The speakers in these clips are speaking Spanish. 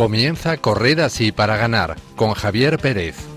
Comienza Correr así para ganar con Javier Pérez.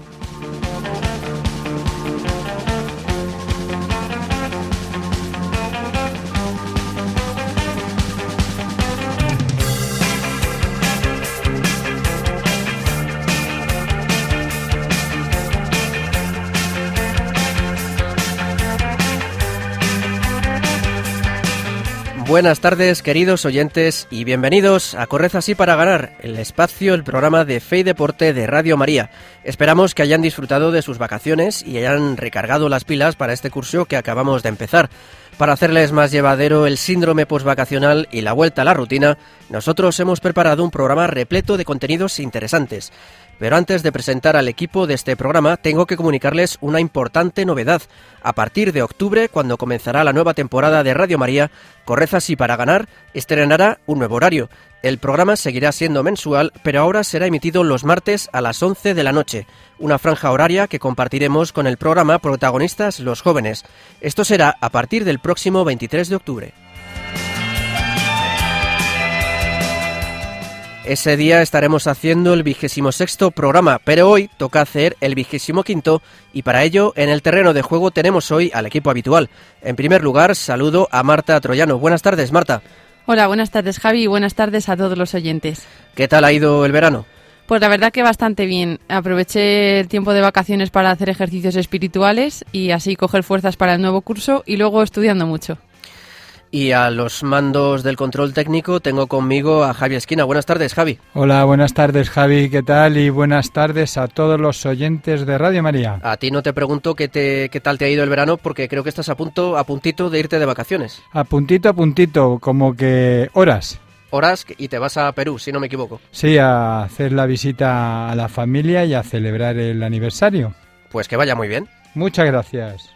Buenas tardes, queridos oyentes, y bienvenidos a Corred así para ganar, el espacio, el programa de Fe y Deporte de Radio María. Esperamos que hayan disfrutado de sus vacaciones y hayan recargado las pilas para este curso que acabamos de empezar. Para hacerles más llevadero el síndrome postvacacional y la vuelta a la rutina, nosotros hemos preparado un programa repleto de contenidos interesantes. Pero antes de presentar al equipo de este programa, tengo que comunicarles una importante novedad. A partir de octubre, cuando comenzará la nueva temporada de Radio María, Correza y para ganar estrenará un nuevo horario. El programa seguirá siendo mensual, pero ahora será emitido los martes a las 11 de la noche, una franja horaria que compartiremos con el programa Protagonistas los Jóvenes. Esto será a partir del próximo 23 de octubre. Ese día estaremos haciendo el vigésimo sexto programa, pero hoy toca hacer el vigésimo quinto y para ello en el terreno de juego tenemos hoy al equipo habitual. En primer lugar, saludo a Marta Troyano. Buenas tardes, Marta. Hola, buenas tardes Javi y buenas tardes a todos los oyentes. ¿Qué tal ha ido el verano? Pues la verdad que bastante bien. Aproveché el tiempo de vacaciones para hacer ejercicios espirituales y así coger fuerzas para el nuevo curso y luego estudiando mucho. Y a los mandos del control técnico tengo conmigo a Javi Esquina. Buenas tardes, Javi. Hola, buenas tardes, Javi. ¿Qué tal? Y buenas tardes a todos los oyentes de Radio María. A ti no te pregunto qué, te, qué tal te ha ido el verano porque creo que estás a punto, a puntito de irte de vacaciones. A puntito, a puntito, como que horas. Horas y te vas a Perú, si no me equivoco. Sí, a hacer la visita a la familia y a celebrar el aniversario. Pues que vaya muy bien. Muchas gracias.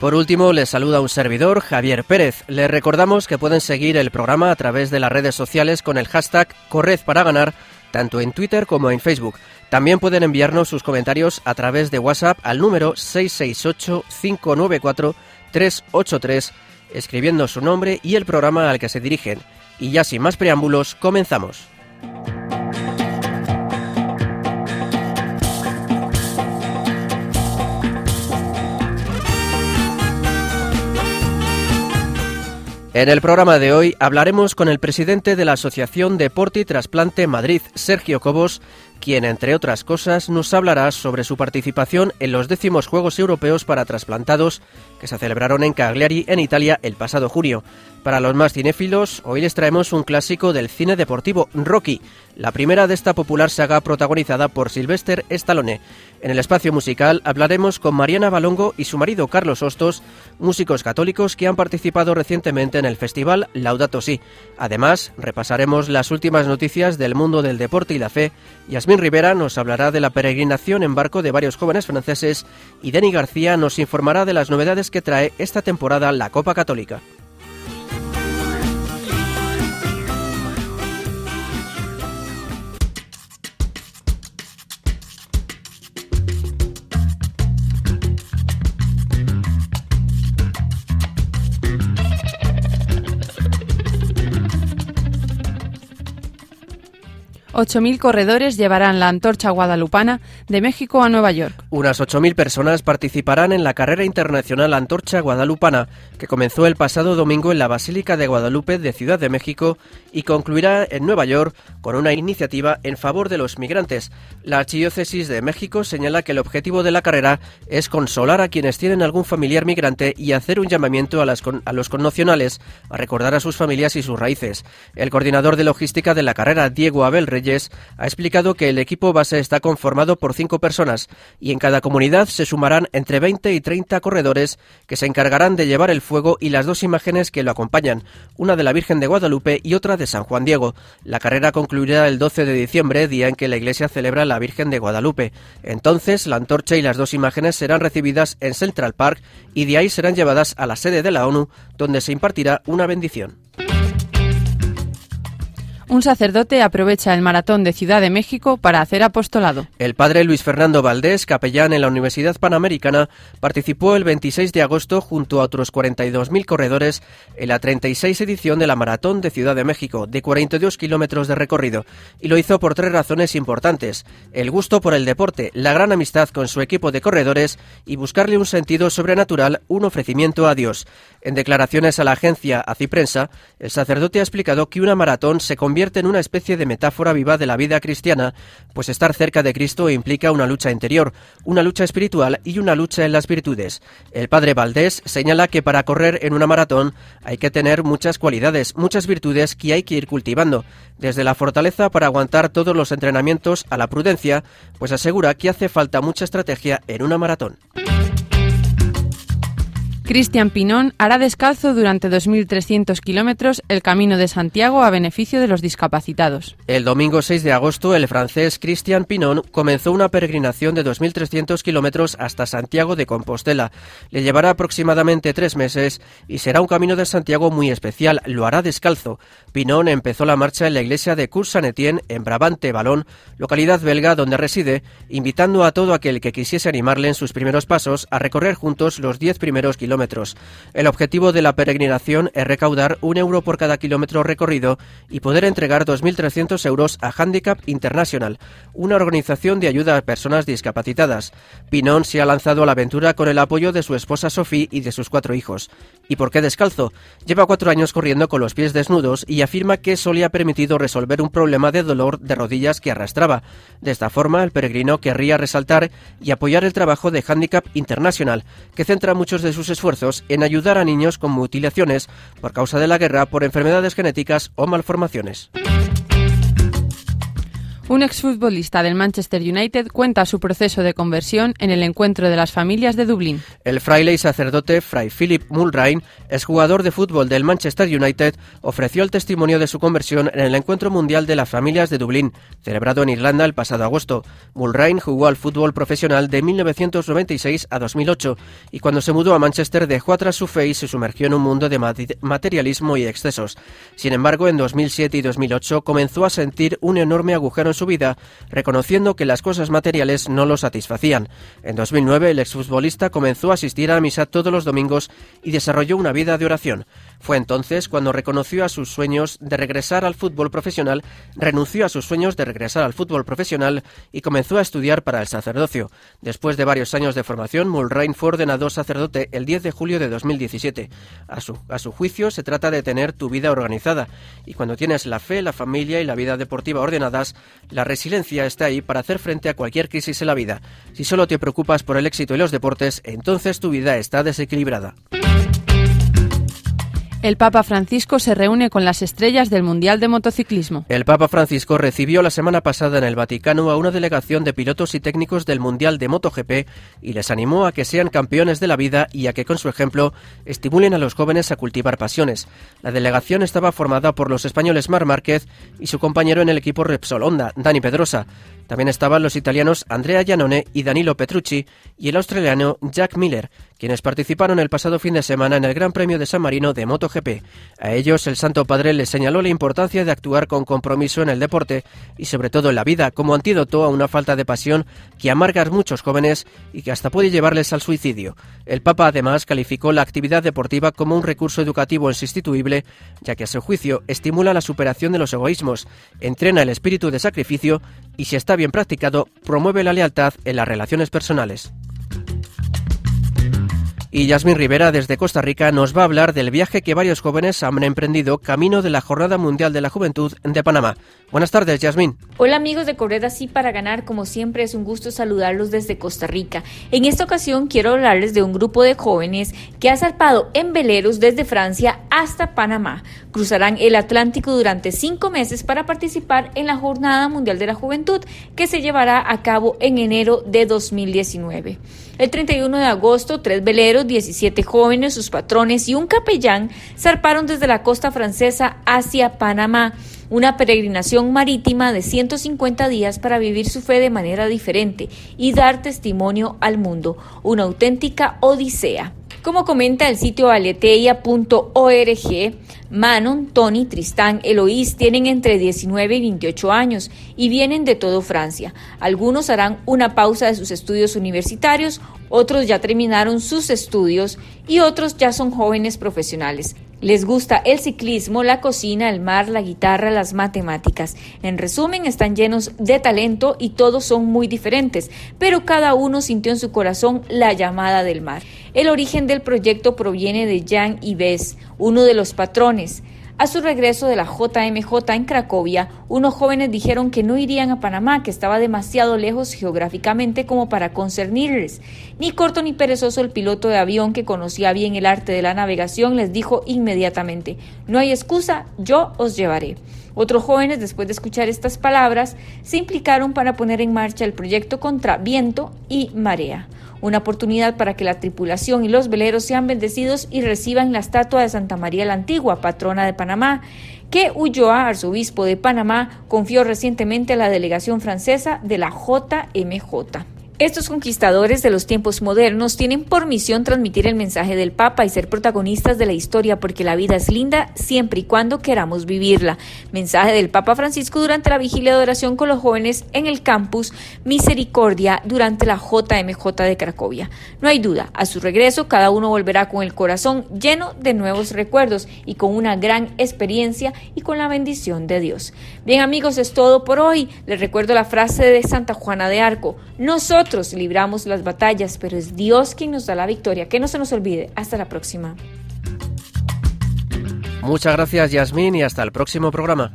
Por último, les saluda un servidor, Javier Pérez. Les recordamos que pueden seguir el programa a través de las redes sociales con el hashtag Corred para ganar, tanto en Twitter como en Facebook. También pueden enviarnos sus comentarios a través de WhatsApp al número 668-594-383, escribiendo su nombre y el programa al que se dirigen. Y ya sin más preámbulos, comenzamos. En el programa de hoy hablaremos con el presidente de la Asociación Deporte y Trasplante Madrid, Sergio Cobos, quien, entre otras cosas, nos hablará sobre su participación en los décimos Juegos Europeos para Trasplantados que se celebraron en Cagliari, en Italia, el pasado junio. Para los más cinéfilos, hoy les traemos un clásico del cine deportivo, Rocky, la primera de esta popular saga protagonizada por Sylvester Stallone. En el espacio musical hablaremos con Mariana Balongo y su marido Carlos Hostos, músicos católicos que han participado recientemente en el festival Laudato Si. Además, repasaremos las últimas noticias del mundo del deporte y la fe. Yasmín Rivera nos hablará de la peregrinación en barco de varios jóvenes franceses y Denny García nos informará de las novedades que trae esta temporada la Copa Católica. Mil corredores llevarán la antorcha guadalupana de México a Nueva York. Unas 8.000 personas participarán en la carrera internacional Antorcha Guadalupana, que comenzó el pasado domingo en la Basílica de Guadalupe de Ciudad de México y concluirá en Nueva York con una iniciativa en favor de los migrantes. La Archidiócesis de México señala que el objetivo de la carrera es consolar a quienes tienen algún familiar migrante y hacer un llamamiento a, a los connacionales a recordar a sus familias y sus raíces. El coordinador de logística de la carrera, Diego Abel Reyes, ha explicado que el equipo base está conformado por cinco personas y en cada comunidad se sumarán entre 20 y 30 corredores que se encargarán de llevar el fuego y las dos imágenes que lo acompañan, una de la Virgen de Guadalupe y otra de San Juan Diego. La carrera concluirá el 12 de diciembre, día en que la iglesia celebra la Virgen de Guadalupe. Entonces, la antorcha y las dos imágenes serán recibidas en Central Park y de ahí serán llevadas a la sede de la ONU, donde se impartirá una bendición. Un sacerdote aprovecha el maratón de Ciudad de México para hacer apostolado. El padre Luis Fernando Valdés, capellán en la Universidad Panamericana, participó el 26 de agosto junto a otros 42.000 corredores en la 36 edición de la maratón de Ciudad de México, de 42 kilómetros de recorrido, y lo hizo por tres razones importantes: el gusto por el deporte, la gran amistad con su equipo de corredores y buscarle un sentido sobrenatural, un ofrecimiento a Dios. En declaraciones a la agencia Aciprensa, el sacerdote ha explicado que una maratón se convierte en una especie de metáfora viva de la vida cristiana, pues estar cerca de Cristo implica una lucha interior, una lucha espiritual y una lucha en las virtudes. El padre Valdés señala que para correr en una maratón hay que tener muchas cualidades, muchas virtudes que hay que ir cultivando, desde la fortaleza para aguantar todos los entrenamientos a la prudencia, pues asegura que hace falta mucha estrategia en una maratón. Cristian Pinón hará descalzo durante 2.300 kilómetros el Camino de Santiago a beneficio de los discapacitados. El domingo 6 de agosto, el francés Cristian Pinón comenzó una peregrinación de 2.300 kilómetros hasta Santiago de Compostela. Le llevará aproximadamente tres meses y será un Camino de Santiago muy especial. Lo hará descalzo. Pinón empezó la marcha en la iglesia de Cours-Saint-Étienne, en Brabante, Balón, localidad belga donde reside, invitando a todo aquel que quisiese animarle en sus primeros pasos a recorrer juntos los 10 primeros kilómetros el objetivo de la peregrinación es recaudar un euro por cada kilómetro recorrido y poder entregar 2.300 euros a Handicap International, una organización de ayuda a personas discapacitadas. Pinón se ha lanzado a la aventura con el apoyo de su esposa Sophie y de sus cuatro hijos. ¿Y por qué descalzo? Lleva cuatro años corriendo con los pies desnudos y afirma que eso le ha permitido resolver un problema de dolor de rodillas que arrastraba. De esta forma, el peregrino querría resaltar y apoyar el trabajo de Handicap International, que centra muchos de sus esfuerzos en ayudar a niños con mutilaciones por causa de la guerra, por enfermedades genéticas o malformaciones. Un exfutbolista del Manchester United cuenta su proceso de conversión en el encuentro de las familias de Dublín. El fraile y sacerdote Fray Philip Mulrain, exjugador de fútbol del Manchester United, ofreció el testimonio de su conversión en el encuentro mundial de las familias de Dublín, celebrado en Irlanda el pasado agosto. Mulrain jugó al fútbol profesional de 1996 a 2008 y cuando se mudó a Manchester dejó atrás su fe y se sumergió en un mundo de materialismo y excesos. Sin embargo, en 2007 y 2008 comenzó a sentir un enorme agujero en su vida, reconociendo que las cosas materiales no lo satisfacían. En 2009, el exfutbolista comenzó a asistir a misa todos los domingos y desarrolló una vida de oración. Fue entonces cuando reconoció a sus sueños de regresar al fútbol profesional, renunció a sus sueños de regresar al fútbol profesional y comenzó a estudiar para el sacerdocio. Después de varios años de formación, Mulrain fue ordenado sacerdote el 10 de julio de 2017. A su, a su juicio, se trata de tener tu vida organizada, y cuando tienes la fe, la familia y la vida deportiva ordenadas, la resiliencia está ahí para hacer frente a cualquier crisis en la vida. Si solo te preocupas por el éxito y los deportes, entonces tu vida está desequilibrada. El Papa Francisco se reúne con las estrellas del Mundial de Motociclismo. El Papa Francisco recibió la semana pasada en el Vaticano a una delegación de pilotos y técnicos del Mundial de MotoGP y les animó a que sean campeones de la vida y a que con su ejemplo estimulen a los jóvenes a cultivar pasiones. La delegación estaba formada por los españoles Mar Márquez y su compañero en el equipo Repsol Honda, Dani Pedrosa. También estaban los italianos Andrea Giannone y Danilo Petrucci y el australiano Jack Miller, quienes participaron el pasado fin de semana en el Gran Premio de San Marino de MotoGP. A ellos el Santo Padre les señaló la importancia de actuar con compromiso en el deporte y sobre todo en la vida como antídoto a una falta de pasión que amarga a muchos jóvenes y que hasta puede llevarles al suicidio. El Papa además calificó la actividad deportiva como un recurso educativo insustituible, ya que a su juicio estimula la superación de los egoísmos, entrena el espíritu de sacrificio y si está bien practicado, promueve la lealtad en las relaciones personales. Y Yasmin Rivera desde Costa Rica nos va a hablar del viaje que varios jóvenes han emprendido camino de la Jornada Mundial de la Juventud de Panamá. Buenas tardes, Yasmin. Hola amigos de Correr Así para Ganar, como siempre es un gusto saludarlos desde Costa Rica. En esta ocasión quiero hablarles de un grupo de jóvenes que ha zarpado en veleros desde Francia hasta Panamá. Cruzarán el Atlántico durante cinco meses para participar en la Jornada Mundial de la Juventud que se llevará a cabo en enero de 2019. El 31 de agosto, tres veleros, 17 jóvenes, sus patrones y un capellán zarparon desde la costa francesa hacia Panamá una peregrinación marítima de 150 días para vivir su fe de manera diferente y dar testimonio al mundo, una auténtica odisea. Como comenta el sitio aleteia.org, Manon, Tony, Tristán, Eloís tienen entre 19 y 28 años y vienen de todo Francia. Algunos harán una pausa de sus estudios universitarios, otros ya terminaron sus estudios y otros ya son jóvenes profesionales. Les gusta el ciclismo, la cocina, el mar, la guitarra, las matemáticas. En resumen, están llenos de talento y todos son muy diferentes, pero cada uno sintió en su corazón la llamada del mar. El origen del proyecto proviene de Jan Ives, uno de los patrones. A su regreso de la JMJ en Cracovia, unos jóvenes dijeron que no irían a Panamá, que estaba demasiado lejos geográficamente como para concernirles. Ni corto ni perezoso el piloto de avión que conocía bien el arte de la navegación les dijo inmediatamente, no hay excusa, yo os llevaré. Otros jóvenes, después de escuchar estas palabras, se implicaron para poner en marcha el proyecto contra viento y marea una oportunidad para que la tripulación y los veleros sean bendecidos y reciban la estatua de Santa María la Antigua, patrona de Panamá, que Ulloa, arzobispo de Panamá, confió recientemente a la delegación francesa de la JMJ. Estos conquistadores de los tiempos modernos tienen por misión transmitir el mensaje del Papa y ser protagonistas de la historia porque la vida es linda siempre y cuando queramos vivirla. Mensaje del Papa Francisco durante la vigilia de oración con los jóvenes en el campus Misericordia durante la JMJ de Cracovia. No hay duda, a su regreso cada uno volverá con el corazón lleno de nuevos recuerdos y con una gran experiencia y con la bendición de Dios. Bien amigos, es todo por hoy. Les recuerdo la frase de Santa Juana de Arco. Nosotros libramos las batallas, pero es Dios quien nos da la victoria. Que no se nos olvide. Hasta la próxima. Muchas gracias, Yasmín, y hasta el próximo programa.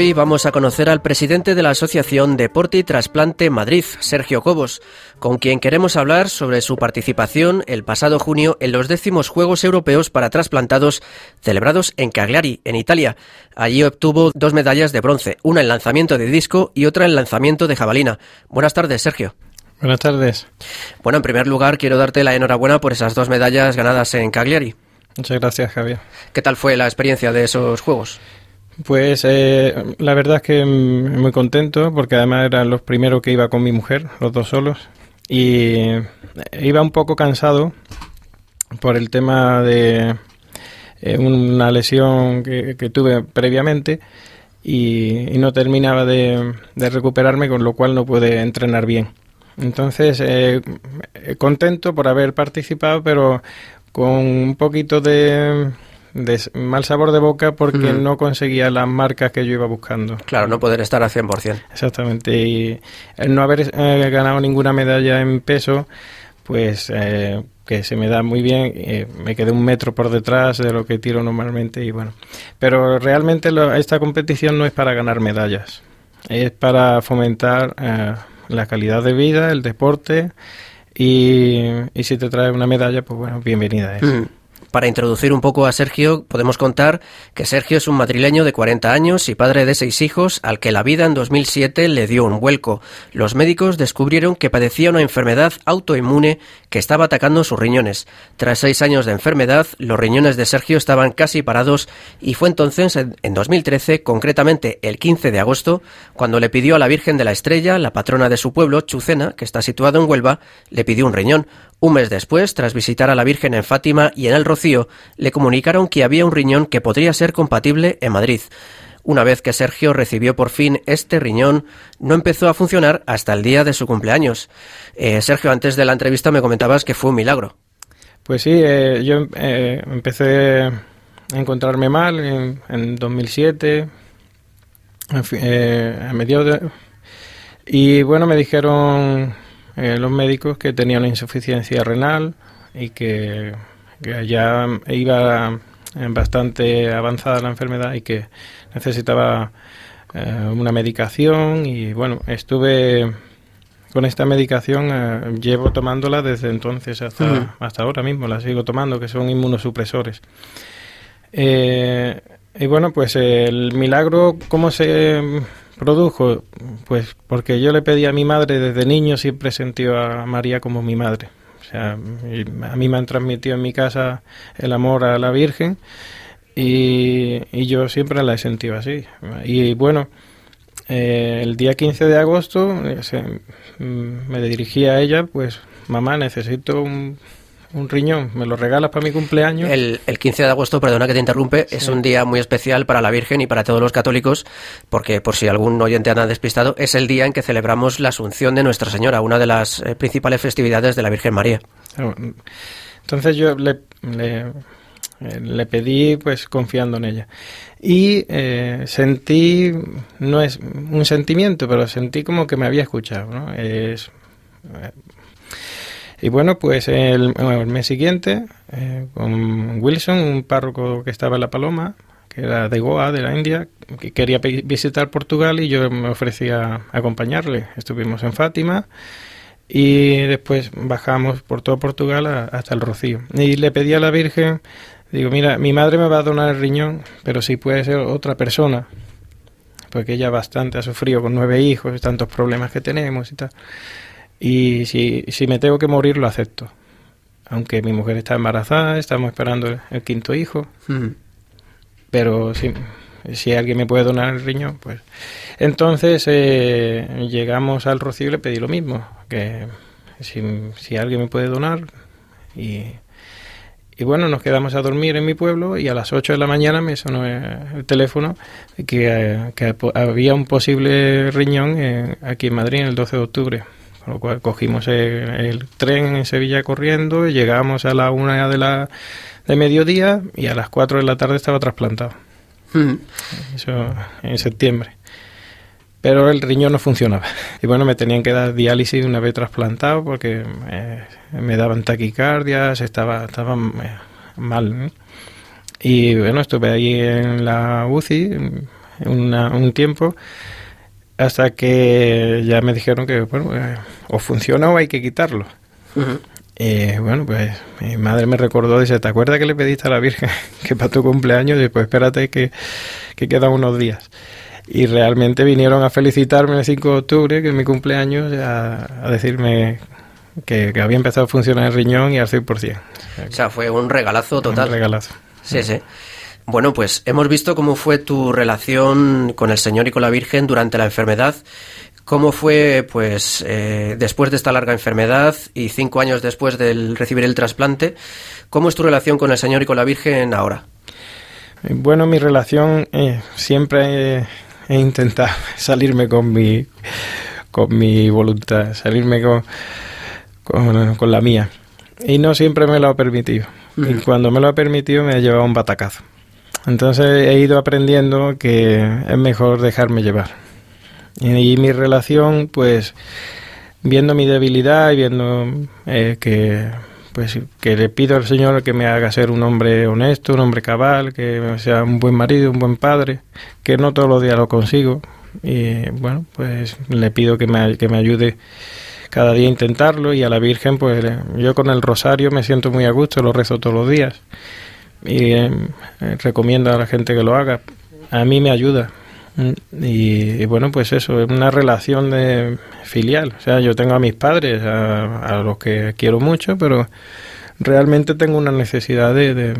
Hoy vamos a conocer al presidente de la Asociación Deporte y Trasplante Madrid, Sergio Cobos, con quien queremos hablar sobre su participación el pasado junio en los décimos Juegos Europeos para Trasplantados celebrados en Cagliari, en Italia. Allí obtuvo dos medallas de bronce, una en lanzamiento de disco y otra en lanzamiento de jabalina. Buenas tardes, Sergio. Buenas tardes. Bueno, en primer lugar quiero darte la enhorabuena por esas dos medallas ganadas en Cagliari. Muchas gracias, Javier. ¿Qué tal fue la experiencia de esos Juegos? Pues eh, la verdad es que muy contento porque además eran los primeros que iba con mi mujer, los dos solos, y iba un poco cansado por el tema de eh, una lesión que, tuve previamente y, no terminaba de, recuperarme, con lo cual no pude entrenar bien. Entonces, eh, contento por haber participado, pero con un poquito de de mal sabor de boca porque no conseguía las marcas que yo iba buscando. Claro, no poder estar al 100%. Exactamente, y el no haber eh, ganado ninguna medalla en peso, pues eh, que se me da muy bien, eh, me quedé un metro por detrás de lo que tiro normalmente y bueno. Pero realmente esta competición no es para ganar medallas, es para fomentar la calidad de vida, el deporte y, y, si te trae una medalla, pues bueno, bienvenida es. Para introducir un poco a Sergio, podemos contar que Sergio es un madrileño de 40 años y padre de seis hijos al que la vida en 2007 le dio un vuelco. Los médicos descubrieron que padecía una enfermedad autoinmune que estaba atacando sus riñones. Tras seis años de enfermedad, los riñones de Sergio estaban casi parados y fue entonces, en 2013, concretamente el 15 de agosto, cuando le pidió a la Virgen de la Estrella, la patrona de su pueblo, Chucena, que está situado en Huelva, le pidió un riñón. Un mes después, tras visitar a la Virgen en Fátima y en el Rocío, le comunicaron que había un riñón que podría ser compatible en Madrid. Una vez que Sergio recibió por fin este riñón, no empezó a funcionar hasta el día de su cumpleaños. Eh, Sergio, antes de la entrevista me comentabas que fue un milagro. Pues sí, eh, yo eh, empecé a encontrarme mal en, 2007, a mediados de... Y bueno, me dijeron los médicos que tenía una insuficiencia renal y que, ya iba bastante avanzada la enfermedad y que necesitaba eh, una medicación y bueno, estuve con esta medicación, eh, llevo tomándola desde entonces hasta, hasta ahora mismo, la sigo tomando, que son inmunosupresores. y bueno, pues el milagro, ¿cómo se produjo? Pues porque yo le pedí a mi madre desde niño, siempre sentí a María como mi madre. Sea, a mí me han transmitido en mi casa el amor a la Virgen y, y yo siempre la he sentido así. Y bueno, eh, el día 15 de agosto eh, mm, me dirigí a ella, pues mamá, necesito un, un riñón, ¿me lo regalas para mi cumpleaños? El, 15 de agosto, perdona que te interrumpe, es un día muy especial para la Virgen y para todos los católicos, porque por si algún oyente anda despistado, es el día en que celebramos la Asunción de Nuestra Señora, una de las eh, principales festividades de la Virgen María. Entonces yo le, le, pedí, pues confiando en ella. Y eh, sentí, no es un sentimiento, pero sentí como que me había escuchado, ¿no? Es, y bueno, pues el, mes siguiente, eh, con Wilson, un párroco que estaba en La Paloma, que era de Goa, de la India, que quería visitar Portugal y yo me ofrecía a acompañarle. Estuvimos en Fátima y después bajamos por todo Portugal hasta el Rocío. Y le pedí a la Virgen, digo, mira, mi madre me va a donar el riñón, pero si puede ser otra persona, porque ella bastante ha sufrido con nueve hijos, y tantos problemas que tenemos y tal. Y si, si me tengo que morir, lo acepto. Aunque mi mujer está embarazada, estamos esperando el, quinto hijo. Pero si, si alguien me puede donar el riñón, pues. Entonces eh, llegamos al Rocío y le pedí lo mismo, que si, si alguien me puede donar. Y, y bueno, nos quedamos a dormir en mi pueblo y a las 8 de la mañana me sonó el teléfono que, que había un posible riñón eh, aquí en Madrid el 12 de octubre. Con lo cual cogimos el, tren en Sevilla corriendo, llegamos a la una de la de mediodía y a las cuatro de la tarde estaba trasplantado. Hmm. Eso en septiembre. Pero el riñón no funcionaba. Y bueno, me tenían que dar diálisis una vez trasplantado porque me, daban taquicardias, estaba, estaba eh, mal. Y bueno, estuve ahí en la UCI un tiempo hasta que ya me dijeron que, bueno, eh, o funciona o hay que quitarlo. Y bueno, pues mi madre me recordó, dice, ¿te acuerdas que le pediste a la Virgen que para tu cumpleaños? Y pues espérate que, que quedan unos días. Y realmente vinieron a felicitarme el 5 de octubre, que es mi cumpleaños, a, a decirme que, había empezado a funcionar el riñón y al 100%. O sea, fue un regalazo total. Un regalazo. Sí, sí. Bueno, pues hemos visto cómo fue tu relación con el Señor y con la Virgen durante la enfermedad. ¿Cómo fue, pues, eh, después de esta larga enfermedad y cinco años después de recibir el trasplante? ¿Cómo es tu relación con el Señor y con la Virgen ahora? Bueno, mi relación eh, siempre he, intentado salirme con mi, con mi voluntad, salirme con, con, la mía. Y no siempre me lo ha permitido. Y cuando me lo ha permitido me ha llevado un batacazo. Entonces he ido aprendiendo que es mejor dejarme llevar. Y, mi relación, pues, viendo mi debilidad y viendo eh, que, pues, que le pido al Señor que me haga ser un hombre honesto, un hombre cabal, que sea un buen marido, un buen padre, que no todos los días lo consigo. Y bueno, pues le pido que me, que me ayude cada día a intentarlo y a la Virgen, pues yo con el rosario me siento muy a gusto, lo rezo todos los días y eh, recomiendo a la gente que lo haga. A mí me ayuda. Y, bueno, pues eso, es una relación de filial. O sea, yo tengo a mis padres, a, los que quiero mucho, pero realmente tengo una necesidad de, de,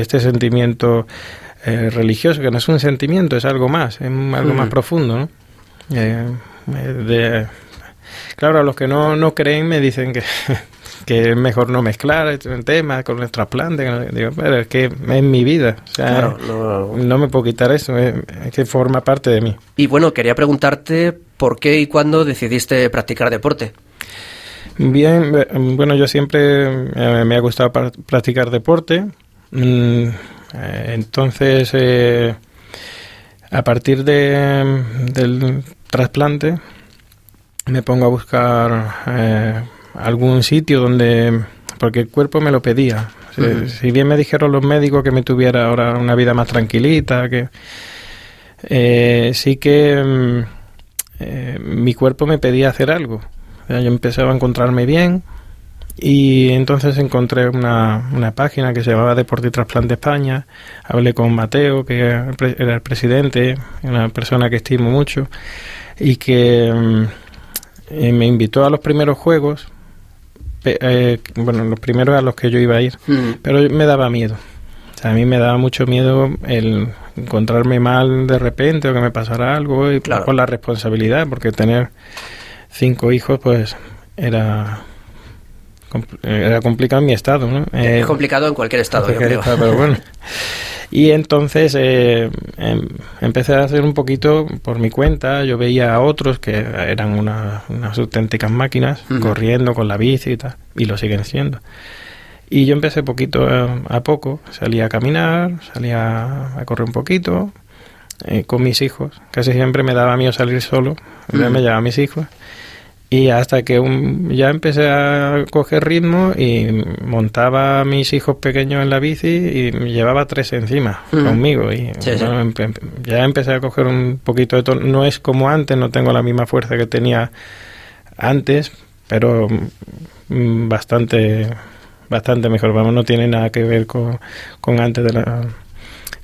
este sentimiento eh, religioso, que no es un sentimiento, es algo más, es algo más profundo. ¿no? Eh, de, claro, a los que no, no creen me dicen que que es mejor no mezclar el tema con el trasplante. Digo, pero es que es mi vida. O sea, no, me puedo quitar eso, es, que forma parte de mí. Y bueno, quería preguntarte por qué y cuándo decidiste practicar deporte. Bien, bueno, yo siempre eh, me ha gustado practicar deporte. Mm, eh, entonces, eh, a partir de, del trasplante, me pongo a buscar algún sitio donde porque el cuerpo me lo pedía. Si bien me dijeron los médicos que me tuviera ahora una vida más tranquilita, que eh, sí que mm, eh, mi cuerpo me pedía hacer algo. yo empezaba a encontrarme bien Y entonces encontré una, una página que se llamaba Deporte y Trasplante España. Hablé con Mateo, que era el presidente, una persona que estimo mucho, y que mm, me invitó a los primeros juegos. Eh, bueno, los primeros a los que yo iba a ir, mm. pero me daba miedo. O sea, a mí me daba mucho miedo el encontrarme mal de repente o que me pasara algo y por la responsabilidad, porque tener cinco hijos, pues era era complicado en mi estado, ¿no? es eh, complicado en cualquier estado, yo creo. pero bueno. Y entonces eh, em, empecé a hacer un poquito por mi cuenta. Yo veía a otros que eran unas auténticas máquinas, corriendo con la bici y tal, y lo siguen siendo. Y yo empecé poquito a, poco. Salía a caminar, salía a correr un poquito eh, con mis hijos. Casi siempre me daba miedo salir solo. Me llevaba a mis hijos. Y hasta que ya empecé a coger ritmo y montaba a mis hijos pequeños en la bici y llevaba tres encima conmigo. Y ya empecé a coger un poquito de tono. No es como antes, no tengo la misma fuerza que tenía antes, pero mm, bastante bastante mejor. Vamos, no tiene nada que ver con, con antes de la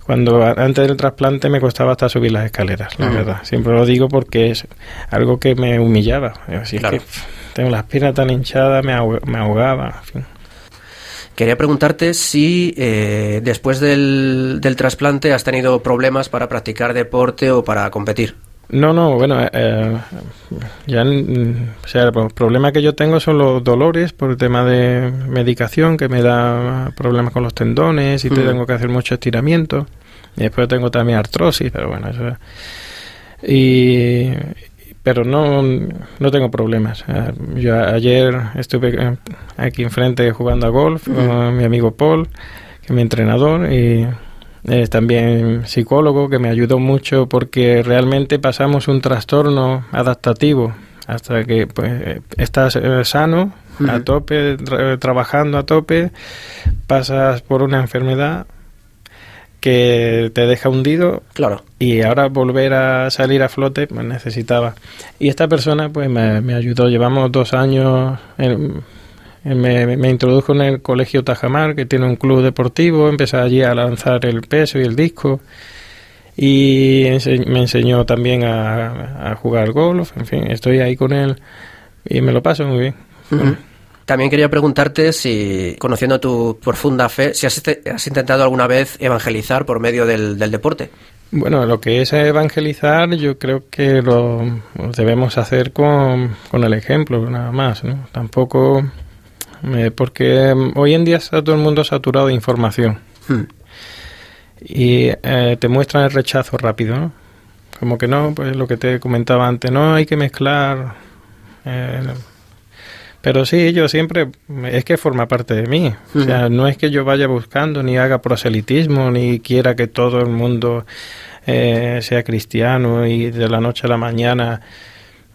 cuando antes del trasplante me costaba hasta subir las escaleras, la verdad. Siempre lo digo porque es algo que me humillaba. Así que tengo las piernas tan hinchadas, me, ahogaba. Quería preguntarte si eh, después del, del trasplante has tenido problemas para practicar deporte o para competir. No, no, bueno, eh, ya, o sea, el problema que yo tengo son los dolores por el tema de medicación, que me da problemas con los tendones y te tengo que hacer mucho estiramiento. Y después tengo también artrosis, pero bueno, eso. Y, pero no, no tengo problemas. Yo ayer estuve aquí enfrente jugando a golf con mi amigo Paul, que es mi entrenador, y eh, también psicólogo que me ayudó mucho porque realmente pasamos un trastorno adaptativo hasta que pues estás eh, sano a tope trabajando a tope pasas por una enfermedad que te deja hundido claro. y ahora volver a salir a flote pues necesitaba. Y esta persona pues me, me ayudó. Llevamos dos años en, eh, me, introdujo en el colegio Tajamar, que tiene un club deportivo, empecé allí a lanzar el peso y el disco y me enseñó también a, jugar golf, en fin, estoy ahí con él y me lo paso muy bien. También quería preguntarte si, conociendo tu profunda fe, si has, este, intentado alguna vez evangelizar por medio del, deporte. Bueno, lo que es evangelizar yo creo que lo, debemos hacer con, con el ejemplo, nada más. ¿no? Tampoco eh, porque mm, hoy en día está todo el mundo saturado de información. Hmm. Y eh, te muestran el rechazo rápido, ¿no? Como que no, pues lo que te comentaba antes, no hay que mezclar. Eh, pero sí, yo siempre, es que forma parte de mí. O sea, hmm. no es que yo vaya buscando ni haga proselitismo, ni quiera que todo el mundo sea cristiano y de la noche a la mañana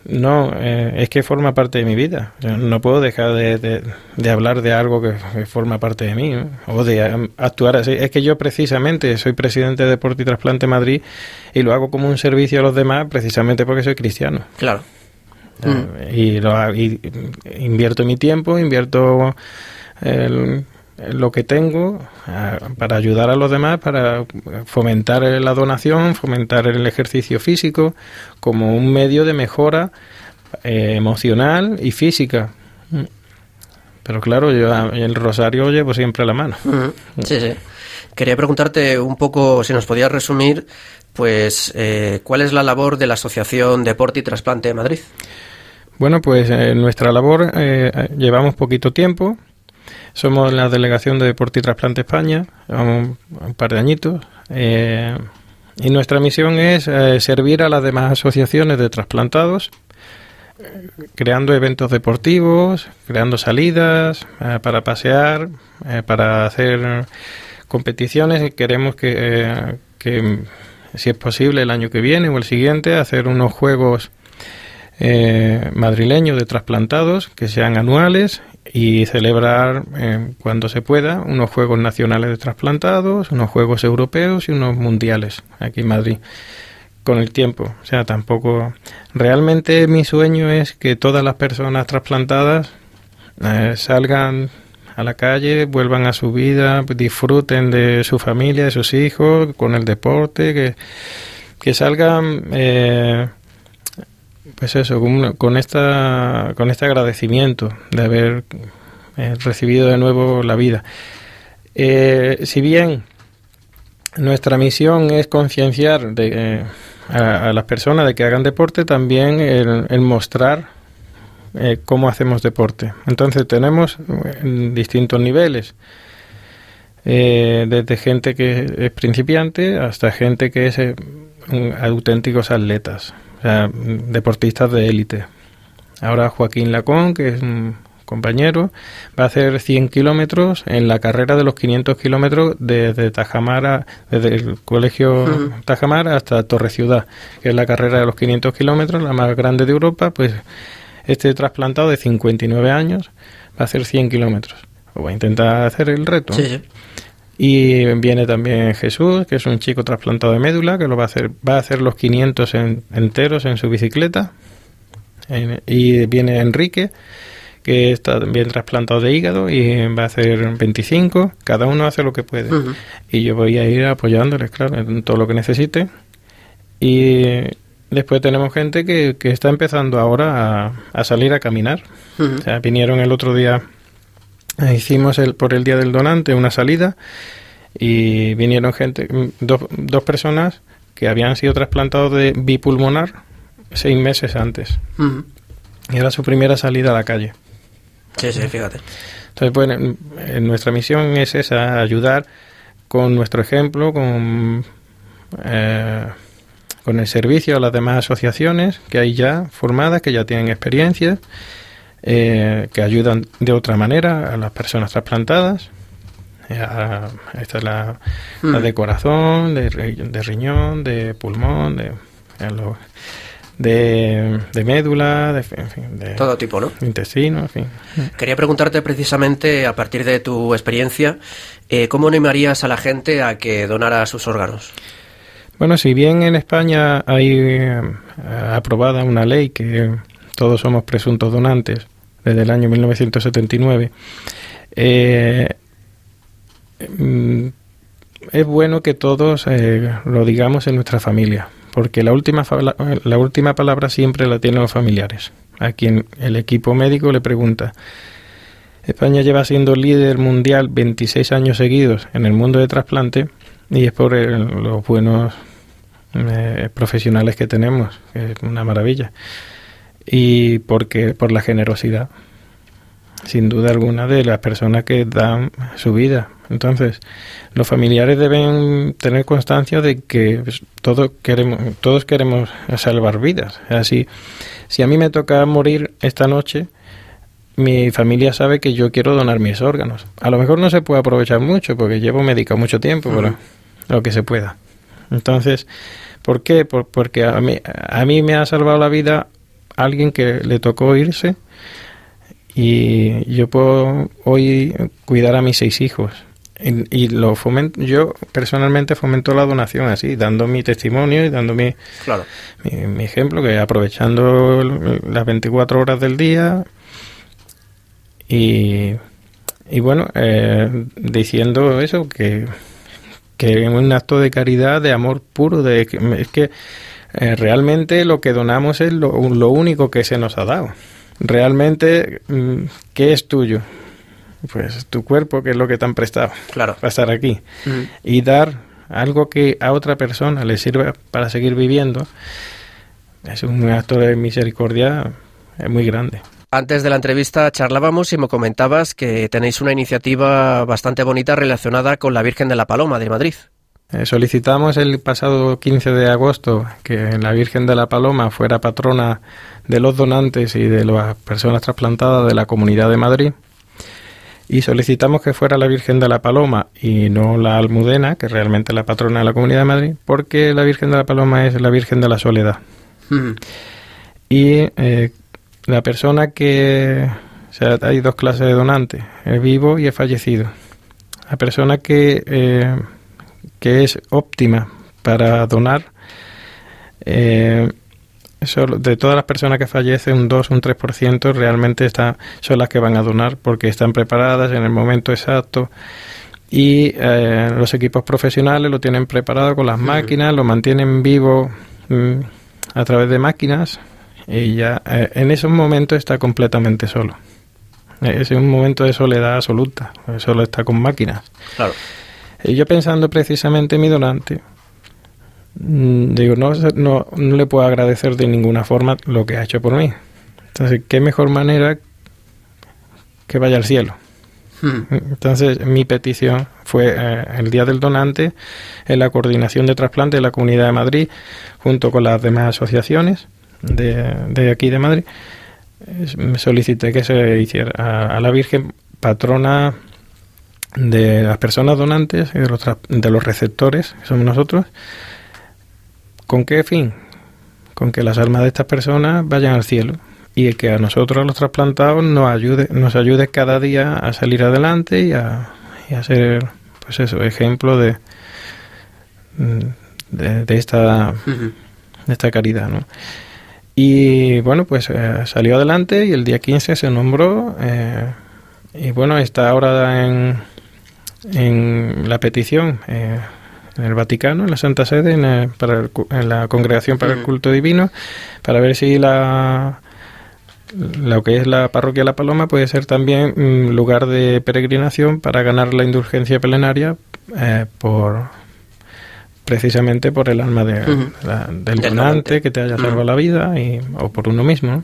no, eh, es que forma parte de mi vida. no puedo dejar de, de, hablar de algo que, forma parte de mí o de um, actuar así. Es que yo precisamente soy presidente de Deporte y Trasplante Madrid y lo hago como un servicio a los demás precisamente porque soy cristiano. Claro. Eh, y, lo, y invierto mi tiempo, invierto el, lo que tengo para ayudar a los demás, para fomentar la donación, fomentar el ejercicio físico como un medio de mejora eh, emocional y física. Pero claro, yo el rosario llevo siempre a la mano. Sí, sí. Quería preguntarte un poco, si nos podías resumir, pues, eh, ¿cuál es la labor de la Asociación Deporte y Trasplante de Madrid? Bueno, pues eh, nuestra labor llevamos poquito tiempo, somos la delegación de Deporte y Trasplante España, un, un par de añitos. Eh, y nuestra misión es eh, servir a las demás asociaciones de trasplantados, creando eventos deportivos, creando salidas eh, para pasear, para hacer competiciones. Queremos que, que, si es posible, el año que viene o el siguiente, hacer unos juegos madrileños de trasplantados que sean anuales y celebrar eh, cuando se pueda unos Juegos Nacionales de Trasplantados, unos Juegos Europeos y unos Mundiales aquí en Madrid con el tiempo. O sea, tampoco... Realmente mi sueño es que todas las personas trasplantadas eh, salgan a la calle, vuelvan a su vida, disfruten de su familia, de sus hijos, con el deporte, que, que salgan, eh, pues eso, con, esta, con este agradecimiento de haber eh, recibido de nuevo la vida. Eh, si bien nuestra misión es concienciar de, a, las personas de que hagan deporte, también el mostrar eh, cómo hacemos deporte. Entonces tenemos eh, distintos niveles, eh, desde gente que es principiante hasta gente que es auténticos atletas, sea, deportistas de élite. Ahora Joaquín Lacón, que es un compañero, va a hacer 100 kilómetros en la carrera de los 500 kilómetros desde Tajamara, desde el colegio Tajamara hasta Torre Ciudad, que es la carrera de los 500 kilómetros, la más grande de Europa, pues este trasplantado de 59 años va a hacer 100 kilómetros. O va a intentar hacer el reto. Sí, Y viene también Jesús, que es un chico trasplantado de médula, que lo va a hacer, va a hacer los 500 enteros en su bicicleta. y viene Enrique, que está también trasplantado de hígado y va a hacer 25. Cada uno hace lo que puede. Y yo voy a ir apoyándoles, claro, en todo lo que necesite. Y Después tenemos gente que, que está empezando ahora a, salir a caminar. O sea, vinieron el otro día, hicimos el, por el Día del Donante una salida y vinieron gente, mm, dos, dos personas que habían sido trasplantados de bipulmonar seis meses antes. Y era su primera salida a la calle. Sí, sí, fíjate. Entonces, pues, nuestra misión es esa, ayudar con nuestro ejemplo, con... Eh, con el servicio a las demás asociaciones que hay ya formadas, que ya tienen experiencia, eh, que ayudan de otra manera a las personas trasplantadas. Eh, esta es la, hmm. de corazón, de, riñón, de pulmón, de, de, médula, de, todo tipo, ¿no? Intestino, en fin. Quería preguntarte precisamente, a partir de tu experiencia, eh, ¿cómo animarías a la gente a que donara sus órganos? Bueno, si bien en España hay eh, aprobada una ley que todos somos presuntos donantes desde el año 1979, eh, mm, es bueno que todos eh, lo digamos en nuestra familia, porque la última, la última palabra siempre la tienen los familiares. A quien el equipo médico le pregunta, España lleva siendo líder mundial 26 años seguidos en el mundo de trasplante y es por los buenos eh, profesionales que tenemos, que es una maravilla. Y porque por la generosidad, sin duda alguna, de las personas que dan su vida. Entonces, los familiares deben tener constancia de que pues, todos queremos, todos queremos salvar vidas. Así, si a mí me toca morir esta noche, mi familia sabe que yo quiero donar mis órganos. A lo mejor no se puede aprovechar mucho porque llevo médico mucho tiempo, pero lo que se pueda. Entonces, ¿por qué? porque a mí, a mí me ha salvado la vida alguien que le tocó irse y yo puedo hoy cuidar a mis seis hijos. Y, lo fomento, yo personalmente fomento la donación así, dando mi testimonio y dando mi, claro. mi, ejemplo, que aprovechando las 24 horas del día y, y bueno, eh, diciendo eso, que que es un acto de caridad, de amor puro, de es que eh, realmente lo que donamos es lo, único que se nos ha dado. Realmente, mm, ¿qué es tuyo? Pues tu cuerpo, que es lo que te han prestado claro. para estar aquí. Y dar algo que a otra persona le sirva para seguir viviendo, es un acto de misericordia muy grande. Antes de la entrevista charlábamos y me comentabas que tenéis una iniciativa bastante bonita relacionada con la Virgen de la Paloma de Madrid. Eh, solicitamos el pasado 15 de agosto que la Virgen de la Paloma fuera patrona de los donantes y de las personas trasplantadas de la Comunidad de Madrid. Y solicitamos que fuera la Virgen de la Paloma y no la Almudena, que realmente es la patrona de la Comunidad de Madrid, porque la Virgen de la Paloma es la Virgen de la Soledad. Y eh, la persona que... O sea, hay dos clases de donantes, el vivo y el fallecido. La persona que, eh, que es óptima para donar, eh, solo, de todas las personas que fallecen, un 2, un 3% realmente está, son las que van a donar porque están preparadas en el momento exacto y eh, los equipos profesionales lo tienen preparado con las máquinas, lo mantienen vivo mm, a través de máquinas y ya eh, en esos momentos está completamente solo. Es un momento de soledad absoluta, solo está con máquinas. Claro. Y yo pensando precisamente en mi donante, mm, digo, no, no, no le puedo agradecer de ninguna forma lo que ha hecho por mí. Entonces, ¿qué mejor manera que vaya al cielo? Entonces, mi petición fue eh, el Día del Donante en la coordinación de trasplante de la Comunidad de Madrid, junto con las demás asociaciones de, de aquí de Madrid. Me solicité que se hiciera a, a, la Virgen patrona de las personas donantes y de los, de los receptores, que somos nosotros. ¿Con qué fin? Con que las almas de estas personas vayan al cielo y que a nosotros los trasplantados nos ayude nos ayude cada día a salir adelante y a, y a ser pues eso ejemplo de de, de esta de esta caridad ¿no? y bueno pues eh, salió adelante y el día 15 se nombró eh, y bueno está ahora en en la petición eh, en el Vaticano, en la Santa Sede, en, el, para el, en la Congregación para el Culto Divino, para ver si la lo que es la parroquia La Paloma puede ser también un lugar de peregrinación para ganar la indulgencia plenaria eh, por precisamente por el alma de, uh -huh. la, del donante que te haya salvado uh -huh. la vida y, o por uno mismo. ¿no?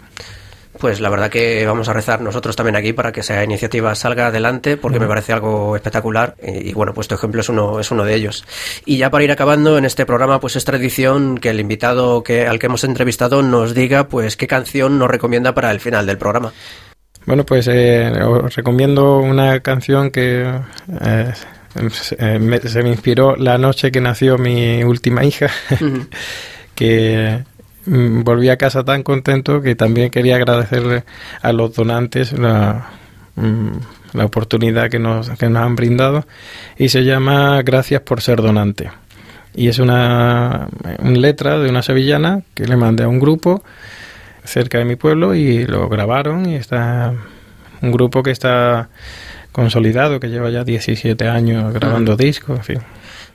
Pues la verdad que vamos a rezar nosotros también aquí para que esa iniciativa salga adelante porque me parece algo espectacular y, y, bueno, pues tu ejemplo es uno, es uno de ellos. Y ya para ir acabando en este programa, pues es tradición que el invitado que, al que hemos entrevistado nos diga pues qué canción nos recomienda para el final del programa. Bueno, pues eh, os recomiendo una canción que eh, me, se me inspiró la noche que nació mi última hija, uh -huh. que volví a casa tan contento que también quería agradecerle a los donantes la, mm, la oportunidad que nos, que nos han brindado y se llama Gracias por ser donante. Y es una, una letra de una sevillana que le mandé a un grupo cerca de mi pueblo y lo grabaron y está un grupo que está consolidado, que lleva ya 17 años grabando uh -huh. discos, en fin.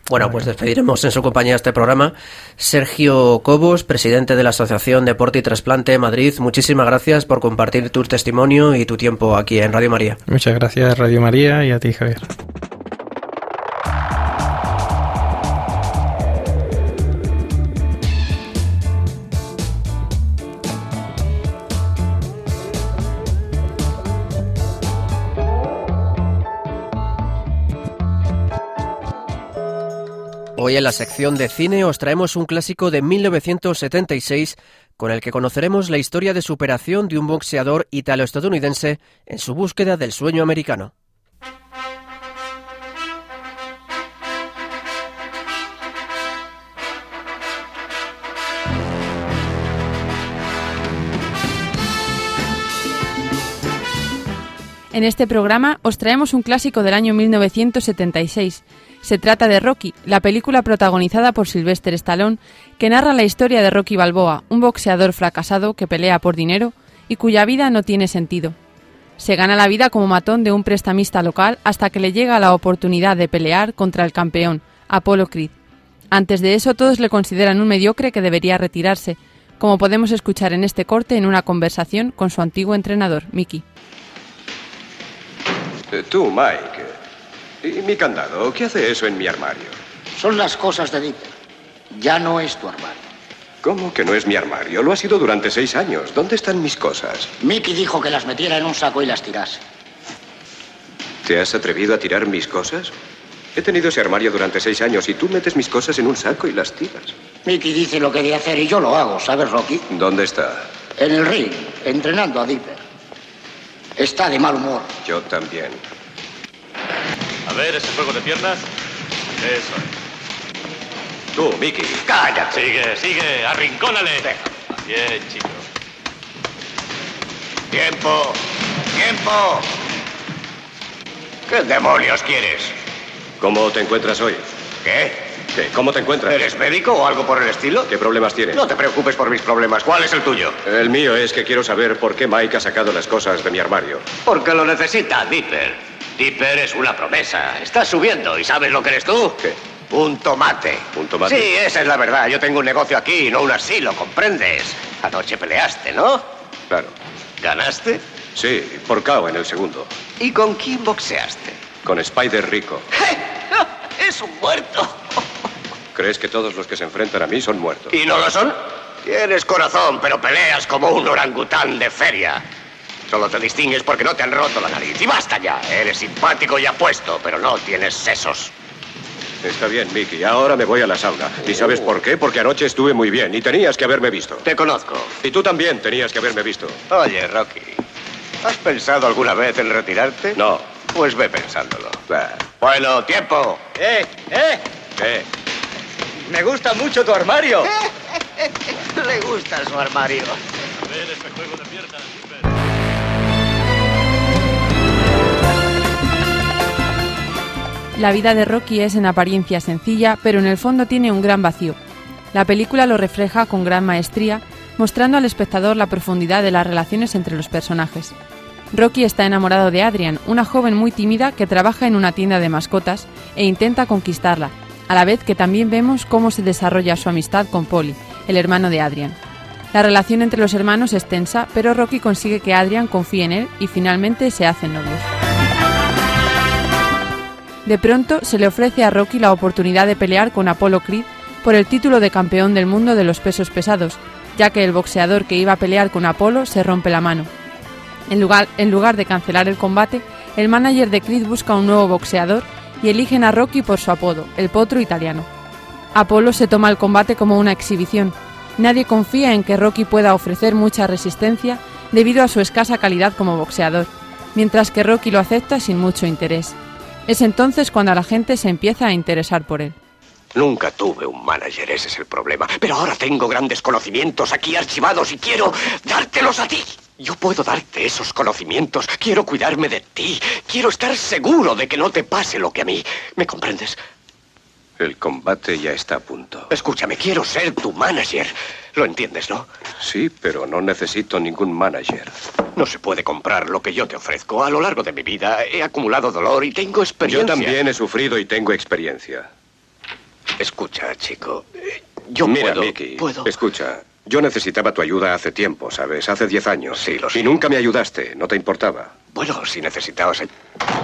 Bueno, pues despediremos en su compañía este programa. Sergio Cobos, presidente de la Asociación Deporte y Trasplante Madrid, muchísimas gracias por compartir tu testimonio y tu tiempo aquí en Radio María. Muchas gracias Radio María y a ti, Javier. Hoy en la sección de cine os traemos un clásico de 1976 con el que conoceremos la historia de superación de un boxeador italo-estadounidense en su búsqueda del sueño americano. En este programa os traemos un clásico del año 1976. Se trata de Rocky, la película protagonizada por Sylvester Stallone, que narra la historia de Rocky Balboa, un boxeador fracasado que pelea por dinero y cuya vida no tiene sentido. Se gana la vida como matón de un prestamista local hasta que le llega la oportunidad de pelear contra el campeón, Apollo Creed. Antes de eso todos le consideran un mediocre que debería retirarse, como podemos escuchar en este corte en una conversación con su antiguo entrenador, Mickey. Tú, Mike. ¿Y mi candado? ¿Qué hace eso en mi armario? Son las cosas de Dieter. Ya no es tu armario. ¿Cómo que no es mi armario? Lo ha sido durante seis años. ¿Dónde están mis cosas? Mickey dijo que las metiera en un saco y las tirase. ¿Te has atrevido a tirar mis cosas? He tenido ese armario durante seis años y tú metes mis cosas en un saco y las tiras. Mickey dice lo que debe hacer y yo lo hago, ¿sabes, Rocky? ¿Dónde está? En el ring, entrenando a Dieter. Está de mal humor. Yo también. A ver, ese juego de piernas. Eso es. Tú, Mickey. Cállate. Sigue, sigue, arrincónale. Bien, chico. Tiempo. Tiempo. ¿Qué demonios quieres? ¿Cómo te encuentras hoy? ¿Qué? ¿Qué? ¿Cómo te encuentras? ¿Eres médico o algo por el estilo? ¿Qué problemas tienes? No te preocupes por mis problemas. ¿Cuál es el tuyo? El mío es que quiero saber por qué Mike ha sacado las cosas de mi armario. Porque lo necesita, Dipper. Dipper es una promesa. Estás subiendo. ¿Y sabes lo que eres tú? ¿Qué? Un tomate. ¿Un tomate? Sí, esa es la verdad. Yo tengo un negocio aquí, no un asilo, ¿comprendes? Anoche peleaste, ¿no? Claro. ¿Ganaste? Sí, por KO en el segundo. ¿Y con quién boxeaste? Con Spider Rico. ¡Es un muerto! ¿Crees que todos los que se enfrentan a mí son muertos? ¿Y no lo son? Tienes corazón, pero peleas como un orangután de feria. Solo te distingues porque no te han roto la nariz. Y basta ya. Eres simpático y apuesto, pero no tienes sesos. Está bien, Mickey. Ahora me voy a la sauna. ¿Y sabes por qué? Porque anoche estuve muy bien y tenías que haberme visto. Te conozco. Y tú también tenías que haberme visto. Oye, Rocky, ¿has pensado alguna vez en retirarte? No. Pues ve pensándolo. Bah. Bueno, tiempo. ¡Eh! ¡Eh! ¿Qué? Me gusta mucho tu armario. Le gusta su armario. A ver ese juego de piernas, La vida de Rocky es en apariencia sencilla, pero en el fondo tiene un gran vacío. La película lo refleja con gran maestría, mostrando al espectador la profundidad de las relaciones entre los personajes. Rocky está enamorado de Adrian, una joven muy tímida que trabaja en una tienda de mascotas e intenta conquistarla, a la vez que también vemos cómo se desarrolla su amistad con Polly, el hermano de Adrian. La relación entre los hermanos es tensa, pero Rocky consigue que Adrian confíe en él y finalmente se hacen novios. De pronto se le ofrece a Rocky la oportunidad de pelear con Apollo Creed por el título de campeón del mundo de los pesos pesados, ya que el boxeador que iba a pelear con Apolo se rompe la mano. En lugar, en lugar de cancelar el combate, el manager de Creed busca un nuevo boxeador y eligen a Rocky por su apodo, el potro italiano. Apolo se toma el combate como una exhibición. Nadie confía en que Rocky pueda ofrecer mucha resistencia debido a su escasa calidad como boxeador, mientras que Rocky lo acepta sin mucho interés. Es entonces cuando la gente se empieza a interesar por él. Nunca tuve un manager, ese es el problema. Pero ahora tengo grandes conocimientos aquí archivados y quiero dártelos a ti. Yo puedo darte esos conocimientos. Quiero cuidarme de ti. Quiero estar seguro de que no te pase lo que a mí. ¿Me comprendes? El combate ya está a punto. Escúchame, quiero ser tu manager. Lo entiendes, ¿no? Sí, pero no necesito ningún manager. No se puede comprar lo que yo te ofrezco. A lo largo de mi vida he acumulado dolor y tengo experiencia. Yo también he sufrido y tengo experiencia. Escucha, chico. Yo Mira, puedo... Mickey, puedo... escucha. Yo necesitaba tu ayuda hace tiempo, ¿sabes? Hace diez años. Sí, lo sé. Y nunca me ayudaste, no te importaba. Bueno, si necesitabas...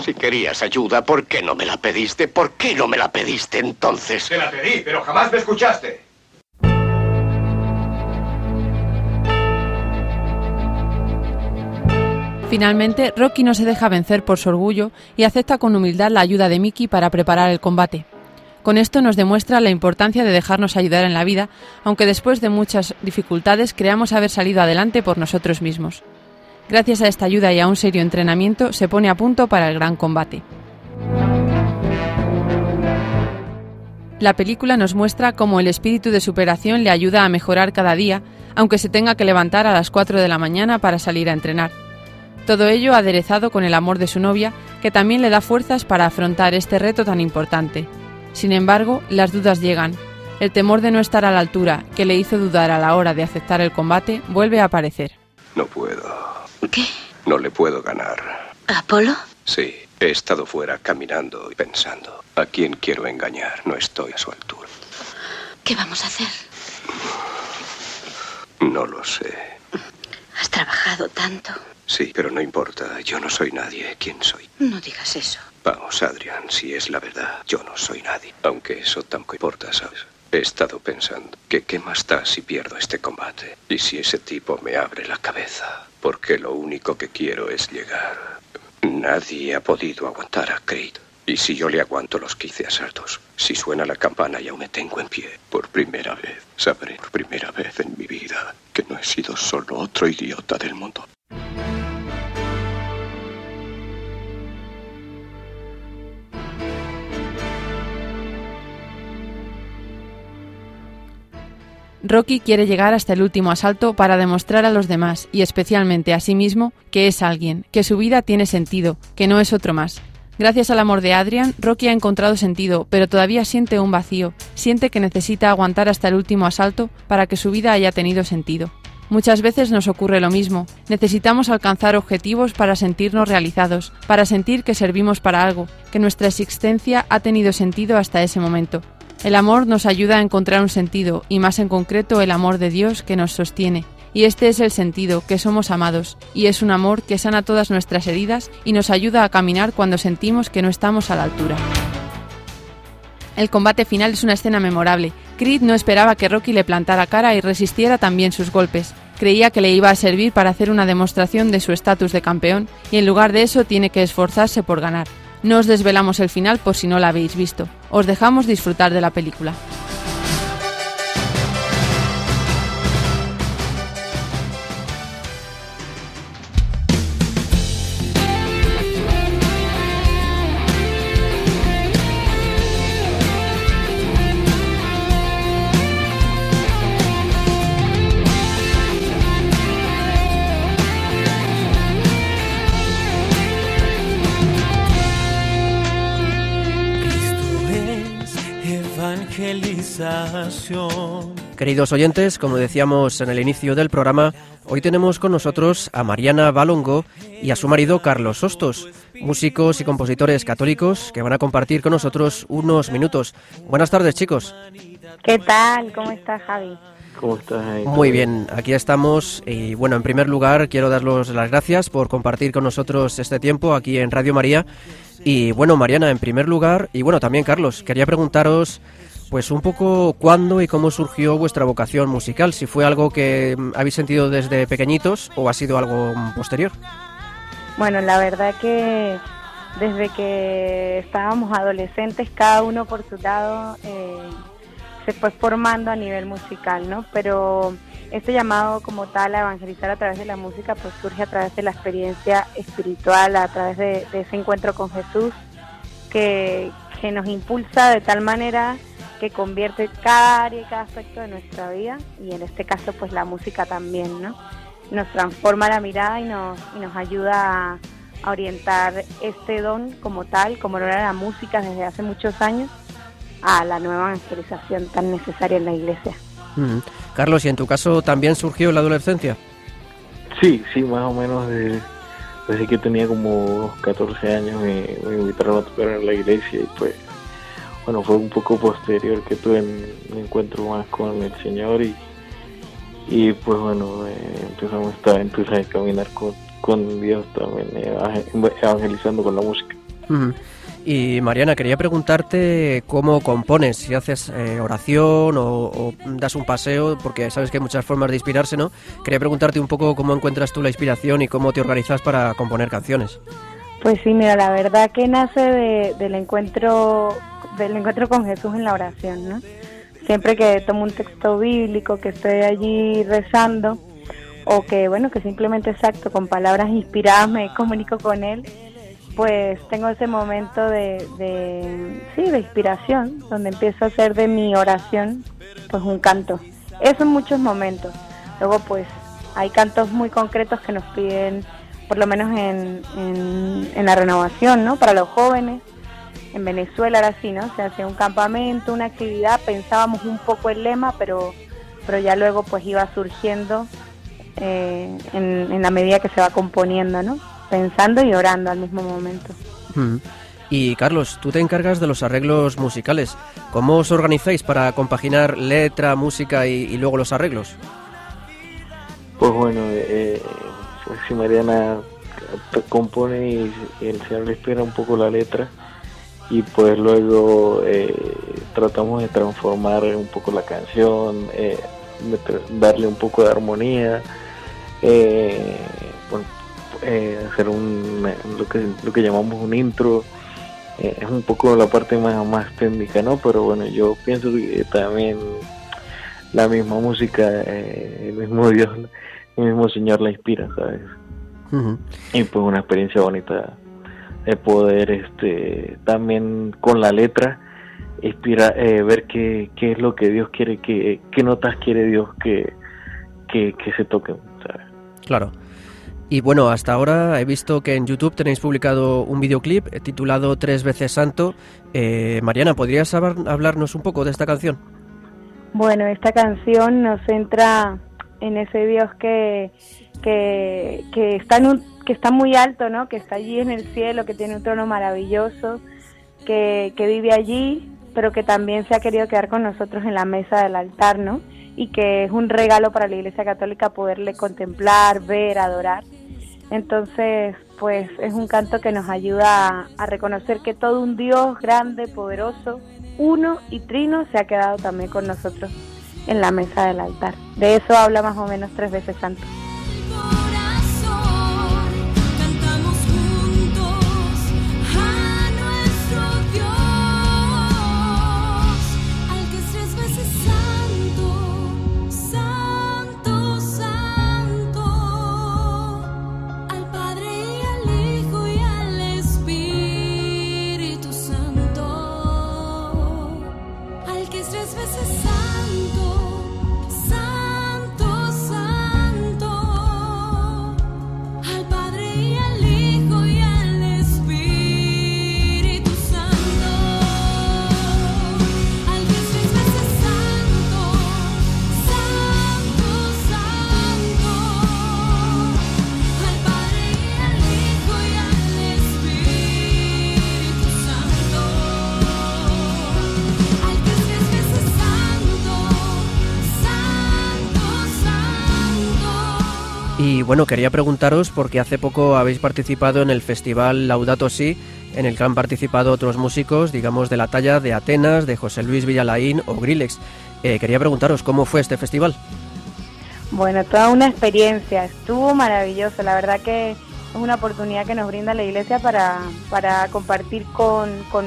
Si querías ayuda, ¿por qué no me la pediste? ¿Por qué no me la pediste entonces? la pedí, pero jamás me escuchaste. Finalmente, Rocky no se deja vencer por su orgullo y acepta con humildad la ayuda de Mickey para preparar el combate. Con esto nos demuestra la importancia de dejarnos ayudar en la vida, aunque después de muchas dificultades creamos haber salido adelante por nosotros mismos. Gracias a esta ayuda y a un serio entrenamiento se pone a punto para el gran combate. La película nos muestra cómo el espíritu de superación le ayuda a mejorar cada día, aunque se tenga que levantar a las 4 de la mañana para salir a entrenar. Todo ello aderezado con el amor de su novia, que también le da fuerzas para afrontar este reto tan importante. Sin embargo, las dudas llegan. El temor de no estar a la altura, que le hizo dudar a la hora de aceptar el combate, vuelve a aparecer. No puedo. ¿Qué? No le puedo ganar. ¿Apolo? Sí, he estado fuera caminando y pensando. ¿A quién quiero engañar? No estoy a su altura. ¿Qué vamos a hacer? No lo sé. Has trabajado tanto. Sí, pero no importa. Yo no soy nadie. ¿Quién soy? No digas eso. Vamos, Adrian, si es la verdad, yo no soy nadie. Aunque eso tampoco importa, ¿sabes? He estado pensando que qué más da si pierdo este combate. Y si ese tipo me abre la cabeza. Porque lo único que quiero es llegar. Nadie ha podido aguantar a Creed. Y si yo le aguanto los 15 asaltos, si suena la campana y aún me tengo en pie, por primera vez, sabré por primera vez en mi vida que no he sido solo otro idiota del mundo. Rocky quiere llegar hasta el último asalto para demostrar a los demás, y especialmente a sí mismo, que es alguien, que su vida tiene sentido, que no es otro más. Gracias al amor de Adrian, Rocky ha encontrado sentido, pero todavía siente un vacío, siente que necesita aguantar hasta el último asalto para que su vida haya tenido sentido. Muchas veces nos ocurre lo mismo. Necesitamos alcanzar objetivos para sentirnos realizados, para sentir que servimos para algo, que nuestra existencia ha tenido sentido hasta ese momento. El amor nos ayuda a encontrar un sentido, y más en concreto el amor de Dios que nos sostiene, y este es el sentido, que somos amados, y es un amor que sana todas nuestras heridas y nos ayuda a caminar cuando sentimos que no estamos a la altura. El combate final es una escena memorable. Creed no esperaba que Rocky le plantara cara y resistiera también sus golpes. Creía que le iba a servir para hacer una demostración de su estatus de campeón y en lugar de eso tiene que esforzarse por ganar. No os desvelamos el final por si no la habéis visto. Os dejamos disfrutar de la película. Queridos oyentes, como decíamos en el inicio del programa, hoy tenemos con nosotros a Mariana Balongo y a su marido Carlos Hostos, músicos y compositores católicos que van a compartir con nosotros unos minutos. Buenas tardes, chicos. ¿Qué tal? ¿Cómo estás, Javi? ¿Cómo estás? Muy bien, aquí estamos y bueno, en primer lugar quiero daros las gracias por compartir con nosotros este tiempo aquí en Radio María. Y bueno, Mariana, en primer lugar, y bueno, también Carlos, quería preguntaros pues un poco cuándo y cómo surgió vuestra vocación musical, si fue algo que mm, habéis sentido desde pequeñitos o ha sido algo mm, posterior. Bueno, la verdad que desde que estábamos adolescentes, cada uno por su lado eh, se fue formando a nivel musical, ¿no? Pero este llamado como tal a evangelizar a través de la música, pues surge a través de la experiencia espiritual, a través de, ese encuentro con Jesús, que, que nos impulsa de tal manera que convierte cada área y cada aspecto de nuestra vida y en este caso pues la música también, ¿no? Nos transforma la mirada y nos, y nos ayuda a, orientar este don como tal, como lo era la música desde hace muchos años, a la nueva evangelización tan necesaria en la iglesia. Carlos, ¿y en tu caso también surgió la adolescencia? Sí, sí, más o menos desde que tenía como 14 años me, me invitaron a tocar en la iglesia y pues bueno, fue un poco posterior que tuve un encuentro más con el Señor y, y pues bueno, eh, empezamos esta aventura de caminar con, con Dios también, eh, evangelizando con la música. Y Mariana, quería preguntarte cómo compones, si haces eh, oración o, das un paseo, porque sabes que hay muchas formas de inspirarse, ¿no? Quería preguntarte un poco cómo encuentras tú la inspiración y cómo te organizas para componer canciones. Pues sí, mira, la verdad que nace del encuentro del encuentro con Jesús en la oración, ¿no? Siempre que tomo un texto bíblico, que estoy allí rezando, o que, bueno, que simplemente exacto, con palabras inspiradas me comunico con Él, pues tengo ese momento de, de, sí, de inspiración, donde empiezo a hacer de mi oración, pues un canto. Eso en muchos momentos. Luego, pues, hay cantos muy concretos que nos piden, por lo menos en, en, en la renovación, ¿no? Para los jóvenes, en Venezuela era así, ¿no? Se hacía un campamento, una actividad, pensábamos un poco el lema, pero, pero ya luego pues iba surgiendo eh, en, la medida que se va componiendo, ¿no? Pensando y orando al mismo momento. Y Carlos, tú te encargas de los arreglos musicales. ¿Cómo os organizáis para compaginar letra, música y, luego los arreglos? Pues bueno, eh, pues si Mariana compone y, el señor le espera un poco la letra, y pues luego eh, tratamos de transformar un poco la canción, eh, darle un poco de armonía, eh, hacer un, lo, que, lo que llamamos un intro. es un poco la parte más, más técnica, ¿no? Pero bueno, yo pienso que también la misma música, el mismo Dios, el mismo Señor la inspira, ¿sabes? Y pues una experiencia bonita de poder este también con la letra inspira, eh, ver qué, qué es lo que Dios quiere, que, qué notas quiere Dios que, que, se toquen. Claro. Y bueno, hasta ahora he visto que en YouTube tenéis publicado un videoclip titulado Tres veces Santo. Eh, Mariana, ¿podrías hablarnos un poco de esta canción? Bueno, esta canción nos centra en ese Dios que, que, que, está en un, que está muy alto, ¿no? que está allí en el cielo, que tiene un trono maravilloso, que, que vive allí, pero que también se ha querido quedar con nosotros en la mesa del altar, ¿no? y que es un regalo para la Iglesia Católica poderle contemplar, ver, adorar. Entonces, pues es un canto que nos ayuda a, reconocer que todo un Dios grande, poderoso, uno y trino se ha quedado también con nosotros en la mesa del altar. De eso habla más o menos tres veces santo. Bueno, quería preguntaros porque hace poco habéis participado en el festival Laudato Si, en el que han participado otros músicos, digamos, de la talla de Atenas, de José Luis Villalaín o Grillex. Eh, quería preguntaros cómo fue este festival. Bueno, toda una experiencia, estuvo maravilloso, la verdad que es una oportunidad que nos brinda la iglesia para, para compartir con, con,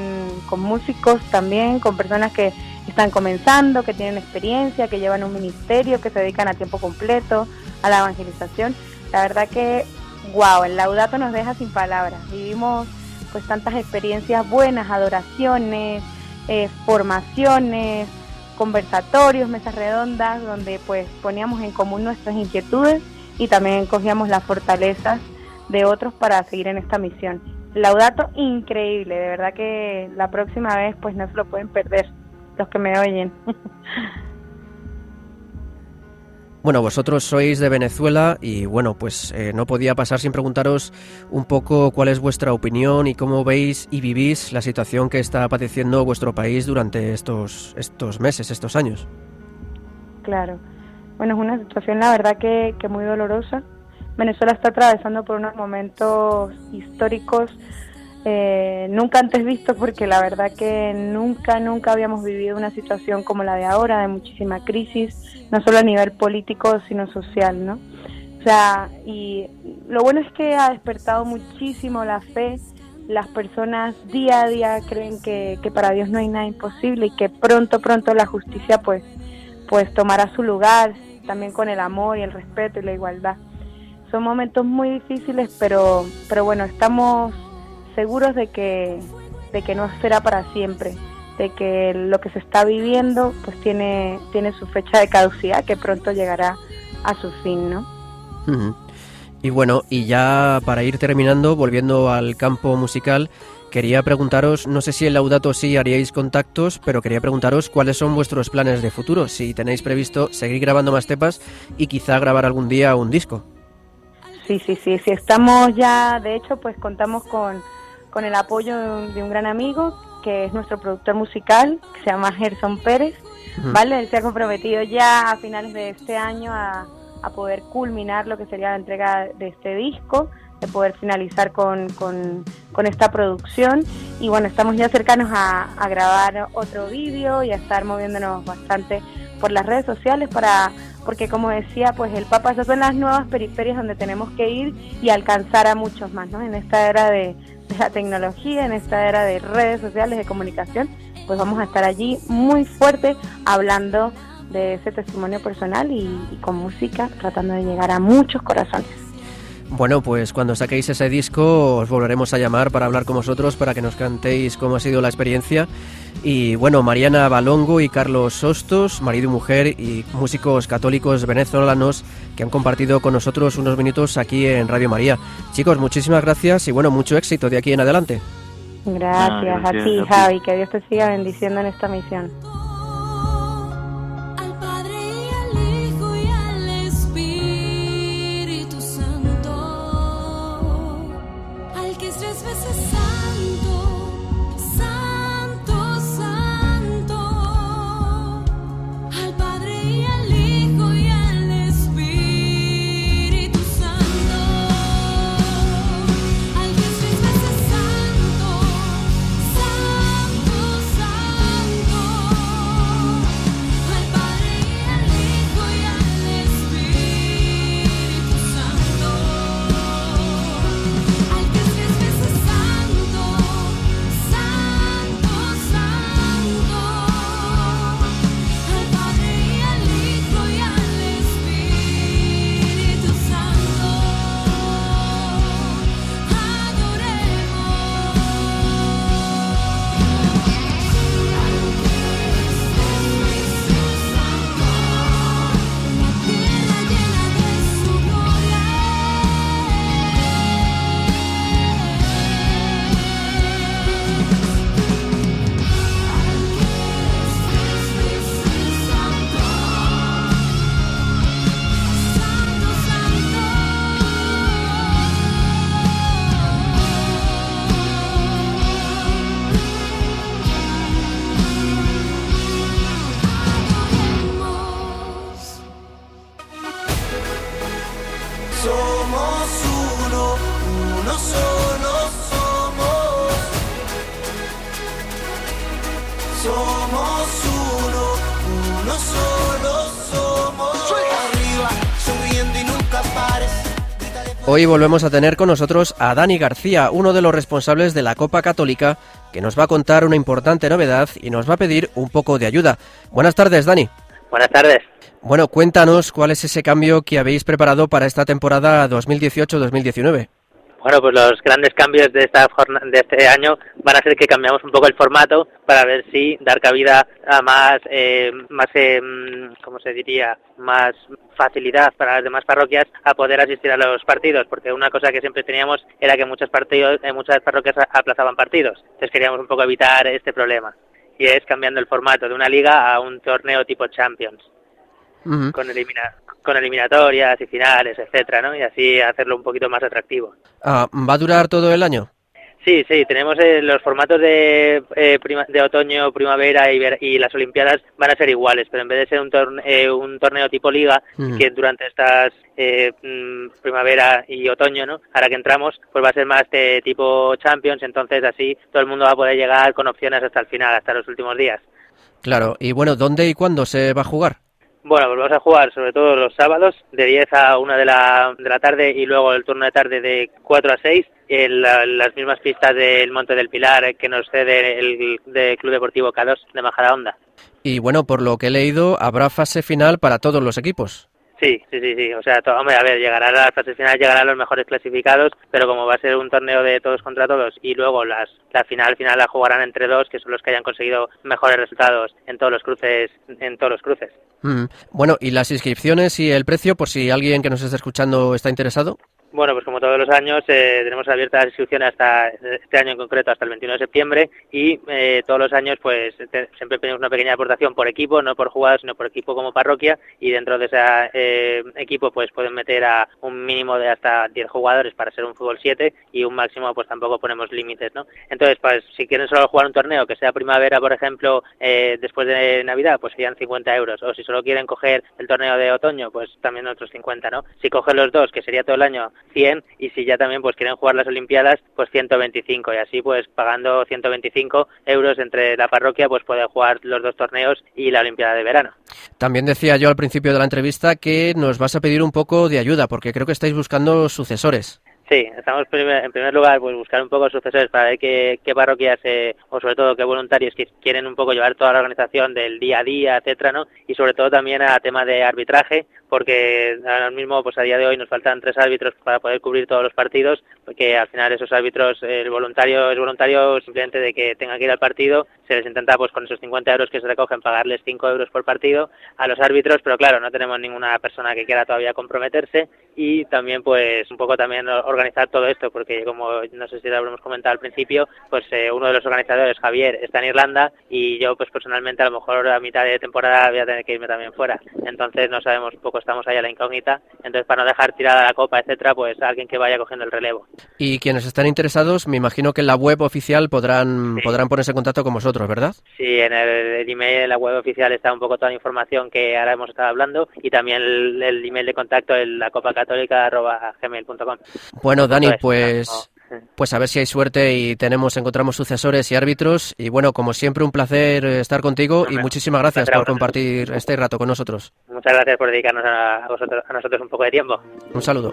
con músicos también, con personas que están comenzando, que tienen experiencia, que llevan un ministerio, que se dedican a tiempo completo a la evangelización la verdad que, wow, el laudato nos deja sin palabras. Vivimos pues tantas experiencias buenas, adoraciones, eh, formaciones, conversatorios, mesas redondas, donde pues poníamos en común nuestras inquietudes y también cogíamos las fortalezas de otros para seguir en esta misión. Laudato increíble, de verdad que la próxima vez pues no se lo pueden perder los que me oyen. Bueno, vosotros sois de Venezuela y bueno, pues eh, no podía pasar sin preguntaros un poco cuál es vuestra opinión y cómo veis y vivís la situación que está padeciendo vuestro país durante estos, estos meses, estos años. Claro, bueno, es una situación la verdad que, que muy dolorosa. Venezuela está atravesando por unos momentos históricos eh, nunca antes visto porque la verdad que nunca, nunca habíamos vivido una situación como la de ahora, de muchísima crisis, no solo a nivel político, sino social, ¿no? O sea, y lo bueno es que ha despertado muchísimo la fe, las personas día a día creen que, que para Dios no hay nada imposible y que pronto, pronto la justicia pues, pues tomará su lugar, también con el amor y el respeto y la igualdad. Son momentos muy difíciles, pero, pero bueno, estamos seguros de que, de que no será para siempre, de que lo que se está viviendo pues tiene, tiene su fecha de caducidad que pronto llegará a su fin, ¿no? Y bueno, y ya para ir terminando, volviendo al campo musical, quería preguntaros, no sé si en Laudato sí haríais contactos, pero quería preguntaros cuáles son vuestros planes de futuro, si tenéis previsto seguir grabando más tepas y quizá grabar algún día un disco. Sí, sí, sí, sí, estamos ya, de hecho, pues contamos con con el apoyo de un, gran amigo que es nuestro productor musical, que se llama Gerson Pérez, ¿vale? Él se ha comprometido ya a finales de este año a, poder culminar lo que sería la entrega de este disco, de poder finalizar con, con, esta producción. Y bueno, estamos ya cercanos a, a grabar otro vídeo y a estar moviéndonos bastante por las redes sociales para porque como decía, pues el Papa, esas son las nuevas periferias donde tenemos que ir y alcanzar a muchos más, ¿no? En esta era de, la tecnología, en esta era de redes sociales, de comunicación, pues vamos a estar allí muy fuerte hablando de ese testimonio personal y, con música, tratando de llegar a muchos corazones. Bueno, pues cuando saquéis ese disco os volveremos a llamar para hablar con vosotros, para que nos cantéis cómo ha sido la experiencia. Y bueno, Mariana Balongo y Carlos Sostos, marido y mujer y músicos católicos venezolanos que han compartido con nosotros unos minutos aquí en Radio María. Chicos, muchísimas gracias y bueno, mucho éxito de aquí en adelante. Gracias, a ti, Javi, que Dios te siga bendiciendo en esta misión. Hoy volvemos a tener con nosotros a Dani García, uno de los responsables de la Copa Católica, que nos va a contar una importante novedad y nos va a pedir un poco de ayuda. Buenas tardes, Dani. Buenas tardes. Bueno, cuéntanos cuál es ese cambio que habéis preparado para esta temporada 2018-2019. Bueno, pues los grandes cambios de, esta de este año van a ser que cambiamos un poco el formato para ver si dar cabida a más, eh, más eh, ¿cómo se diría?, más facilidad para las demás parroquias a poder asistir a los partidos, porque una cosa que siempre teníamos era que muchos partidos, en muchas parroquias aplazaban partidos. Entonces queríamos un poco evitar este problema. Y es cambiando el formato de una liga a un torneo tipo Champions, con elimina con eliminatorias y finales, etcétera, ¿no? Y así hacerlo un poquito más atractivo. Ah, ¿Va a durar todo el año? Sí, sí, tenemos eh, los formatos de, eh, de otoño, primavera y, y, las Olimpiadas van a ser iguales, pero en vez de ser un, eh, un torneo tipo liga, que durante estas mm, primavera y otoño, ¿no? Ahora que entramos, pues va a ser más de tipo Champions, entonces así todo el mundo va a poder llegar con opciones hasta el final, hasta los últimos días. Claro, y bueno, ¿dónde y cuándo se va a jugar? Bueno, pues a jugar sobre todo los sábados de 10 a 1 de la, de la tarde y luego el turno de tarde de 4 a 6 en las mismas pistas del Monte del Pilar que nos cede el Club Deportivo K2 de Majadahonda. Y bueno, por lo que he leído, habrá fase final para todos los equipos. Sí, sí, sí, sí. O sea, hombre, a ver, llegará a la fase final, llegarán los mejores clasificados, pero como va a ser un torneo de todos contra todos y luego las, la final final la jugarán entre dos, que son los que hayan conseguido mejores resultados en todos los cruces, en todos los cruces. Mm. Bueno, ¿y las inscripciones y el precio, por si alguien que nos está escuchando está interesado? Bueno, pues como todos los años eh, tenemos abiertas las inscripciones hasta este año en concreto hasta el 21 de septiembre y eh, todos los años pues siempre tenemos una pequeña aportación por equipo, no por jugadas sino por equipo como parroquia y dentro de ese eh, equipo pues pueden meter a un mínimo de hasta 10 jugadores para ser un fútbol 7 y un máximo pues tampoco ponemos límites, ¿no? Entonces pues si quieren solo jugar un torneo que sea primavera por ejemplo después de Navidad pues serían 50 euros o si solo quieren coger el torneo de otoño pues también otros 50, ¿no? Si cogen los dos que sería todo el año 100 y si ya también pues quieren jugar las Olimpiadas pues 125 y así pues pagando 125 euros entre la parroquia pues puede jugar los dos torneos y la Olimpiada de verano. También decía yo al principio de la entrevista que nos vas a pedir un poco de ayuda porque creo que estáis buscando sucesores. Sí, estamos en primer lugar pues buscar un poco sucesores para ver qué, qué parroquias eh, o sobre todo qué voluntarios que quieren un poco llevar toda la organización del día a día, etcétera, ¿no? Y sobre todo también a tema de arbitraje, porque ahora mismo pues a día de hoy nos faltan tres árbitros para poder cubrir todos los partidos, porque al final esos árbitros el voluntario es voluntario simplemente de que tenga que ir al partido, se les intenta pues con esos 50 euros que se recogen pagarles 5 euros por partido a los árbitros, pero claro, no tenemos ninguna persona que quiera todavía comprometerse y también pues un poco también organizar todo esto, porque como no sé si lo habremos comentado al principio, pues eh, uno de los organizadores, Javier, está en Irlanda y yo pues personalmente a lo mejor a mitad de temporada voy a tener que irme también fuera. Entonces no sabemos un poco, estamos ahí a la incógnita. Entonces para no dejar tirada la copa, etcétera, pues alguien que vaya cogiendo el relevo. Y quienes están interesados, me imagino que en la web oficial podrán, podrán ponerse en contacto con vosotros, ¿verdad? Sí, en el, email, en la web oficial está un poco toda la información que ahora hemos estado hablando y también el, email de contacto en la copa católica gmail.com. Bueno, Dani, pues pues a ver si hay suerte y tenemos, encontramos sucesores y árbitros. Y bueno, como siempre, un placer estar contigo y muchísimas gracias por compartir este rato con nosotros. Muchas gracias por dedicarnos a, vosotros, a nosotros un poco de tiempo. Un saludo.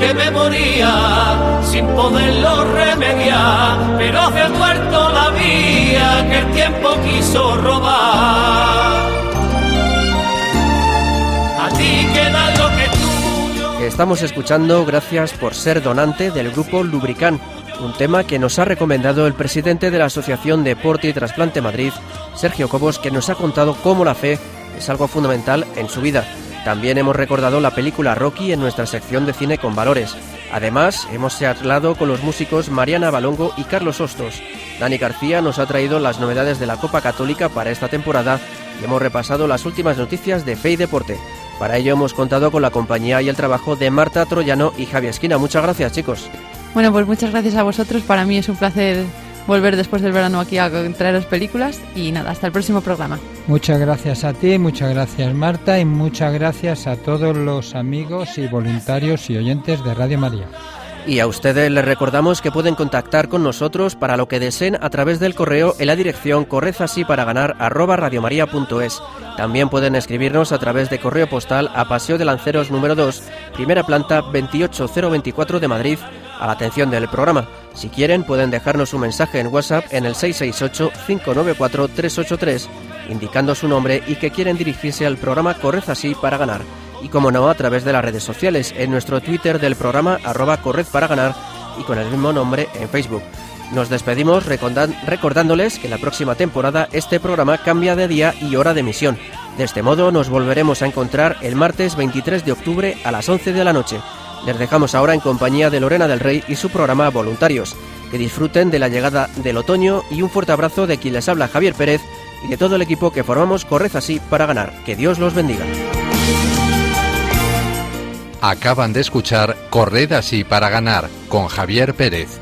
Que me moría sin poderlo remediar, pero la que el tiempo quiso robar. A ti queda lo que. Estamos escuchando Gracias por ser donante del grupo Lubricán un tema que nos ha recomendado el presidente de la Asociación Deporte y Trasplante Madrid, Sergio Cobos, que nos ha contado cómo la fe es algo fundamental en su vida. También hemos recordado la película Rocky en nuestra sección de cine con valores. Además, hemos charlado con los músicos Mariana Balongo y Carlos Hostos. Dani García nos ha traído las novedades de la Copa Católica para esta temporada y hemos repasado las últimas noticias de Fe y Deporte. Para ello hemos contado con la compañía y el trabajo de Marta Troyano y Javier Esquina. Muchas gracias, chicos. Bueno, pues muchas gracias a vosotros. Para mí es un placer volver después del verano aquí a traeros películas y nada, hasta el próximo programa. Muchas gracias a ti, muchas gracias Marta y muchas gracias a todos los amigos y voluntarios y oyentes de Radio María. Y a ustedes les recordamos que pueden contactar con nosotros para lo que deseen a través del correo en la dirección correzasíparaganar@radiomaria.es. También pueden escribirnos a través de correo postal a Paseo de Lanceros número 2, primera planta 28024 de Madrid, a la atención del programa. Si quieren pueden dejarnos un mensaje en WhatsApp en el 668 594 383 indicando su nombre y que quieren dirigirse al programa Correz así para ganar y como no a través de las redes sociales, en nuestro Twitter del programa arroba corred para ganar y con el mismo nombre en Facebook. Nos despedimos recordándoles que la próxima temporada este programa cambia de día y hora de emisión. De este modo nos volveremos a encontrar el martes 23 de octubre a las 11 de la noche. Les dejamos ahora en compañía de Lorena del Rey y su programa Voluntarios. Que disfruten de la llegada del otoño y un fuerte abrazo de quien les habla Javier Pérez y de todo el equipo que formamos Corred así para ganar. Que Dios los bendiga. Acaban de escuchar Corred así para ganar con Javier Pérez.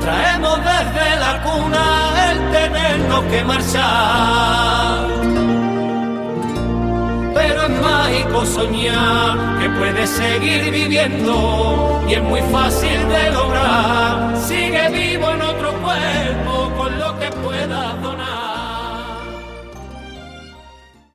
Traemos desde la cuna el tenernos que marchar. soñar que puedes seguir viviendo y es muy fácil de lograr. Sigue vivo en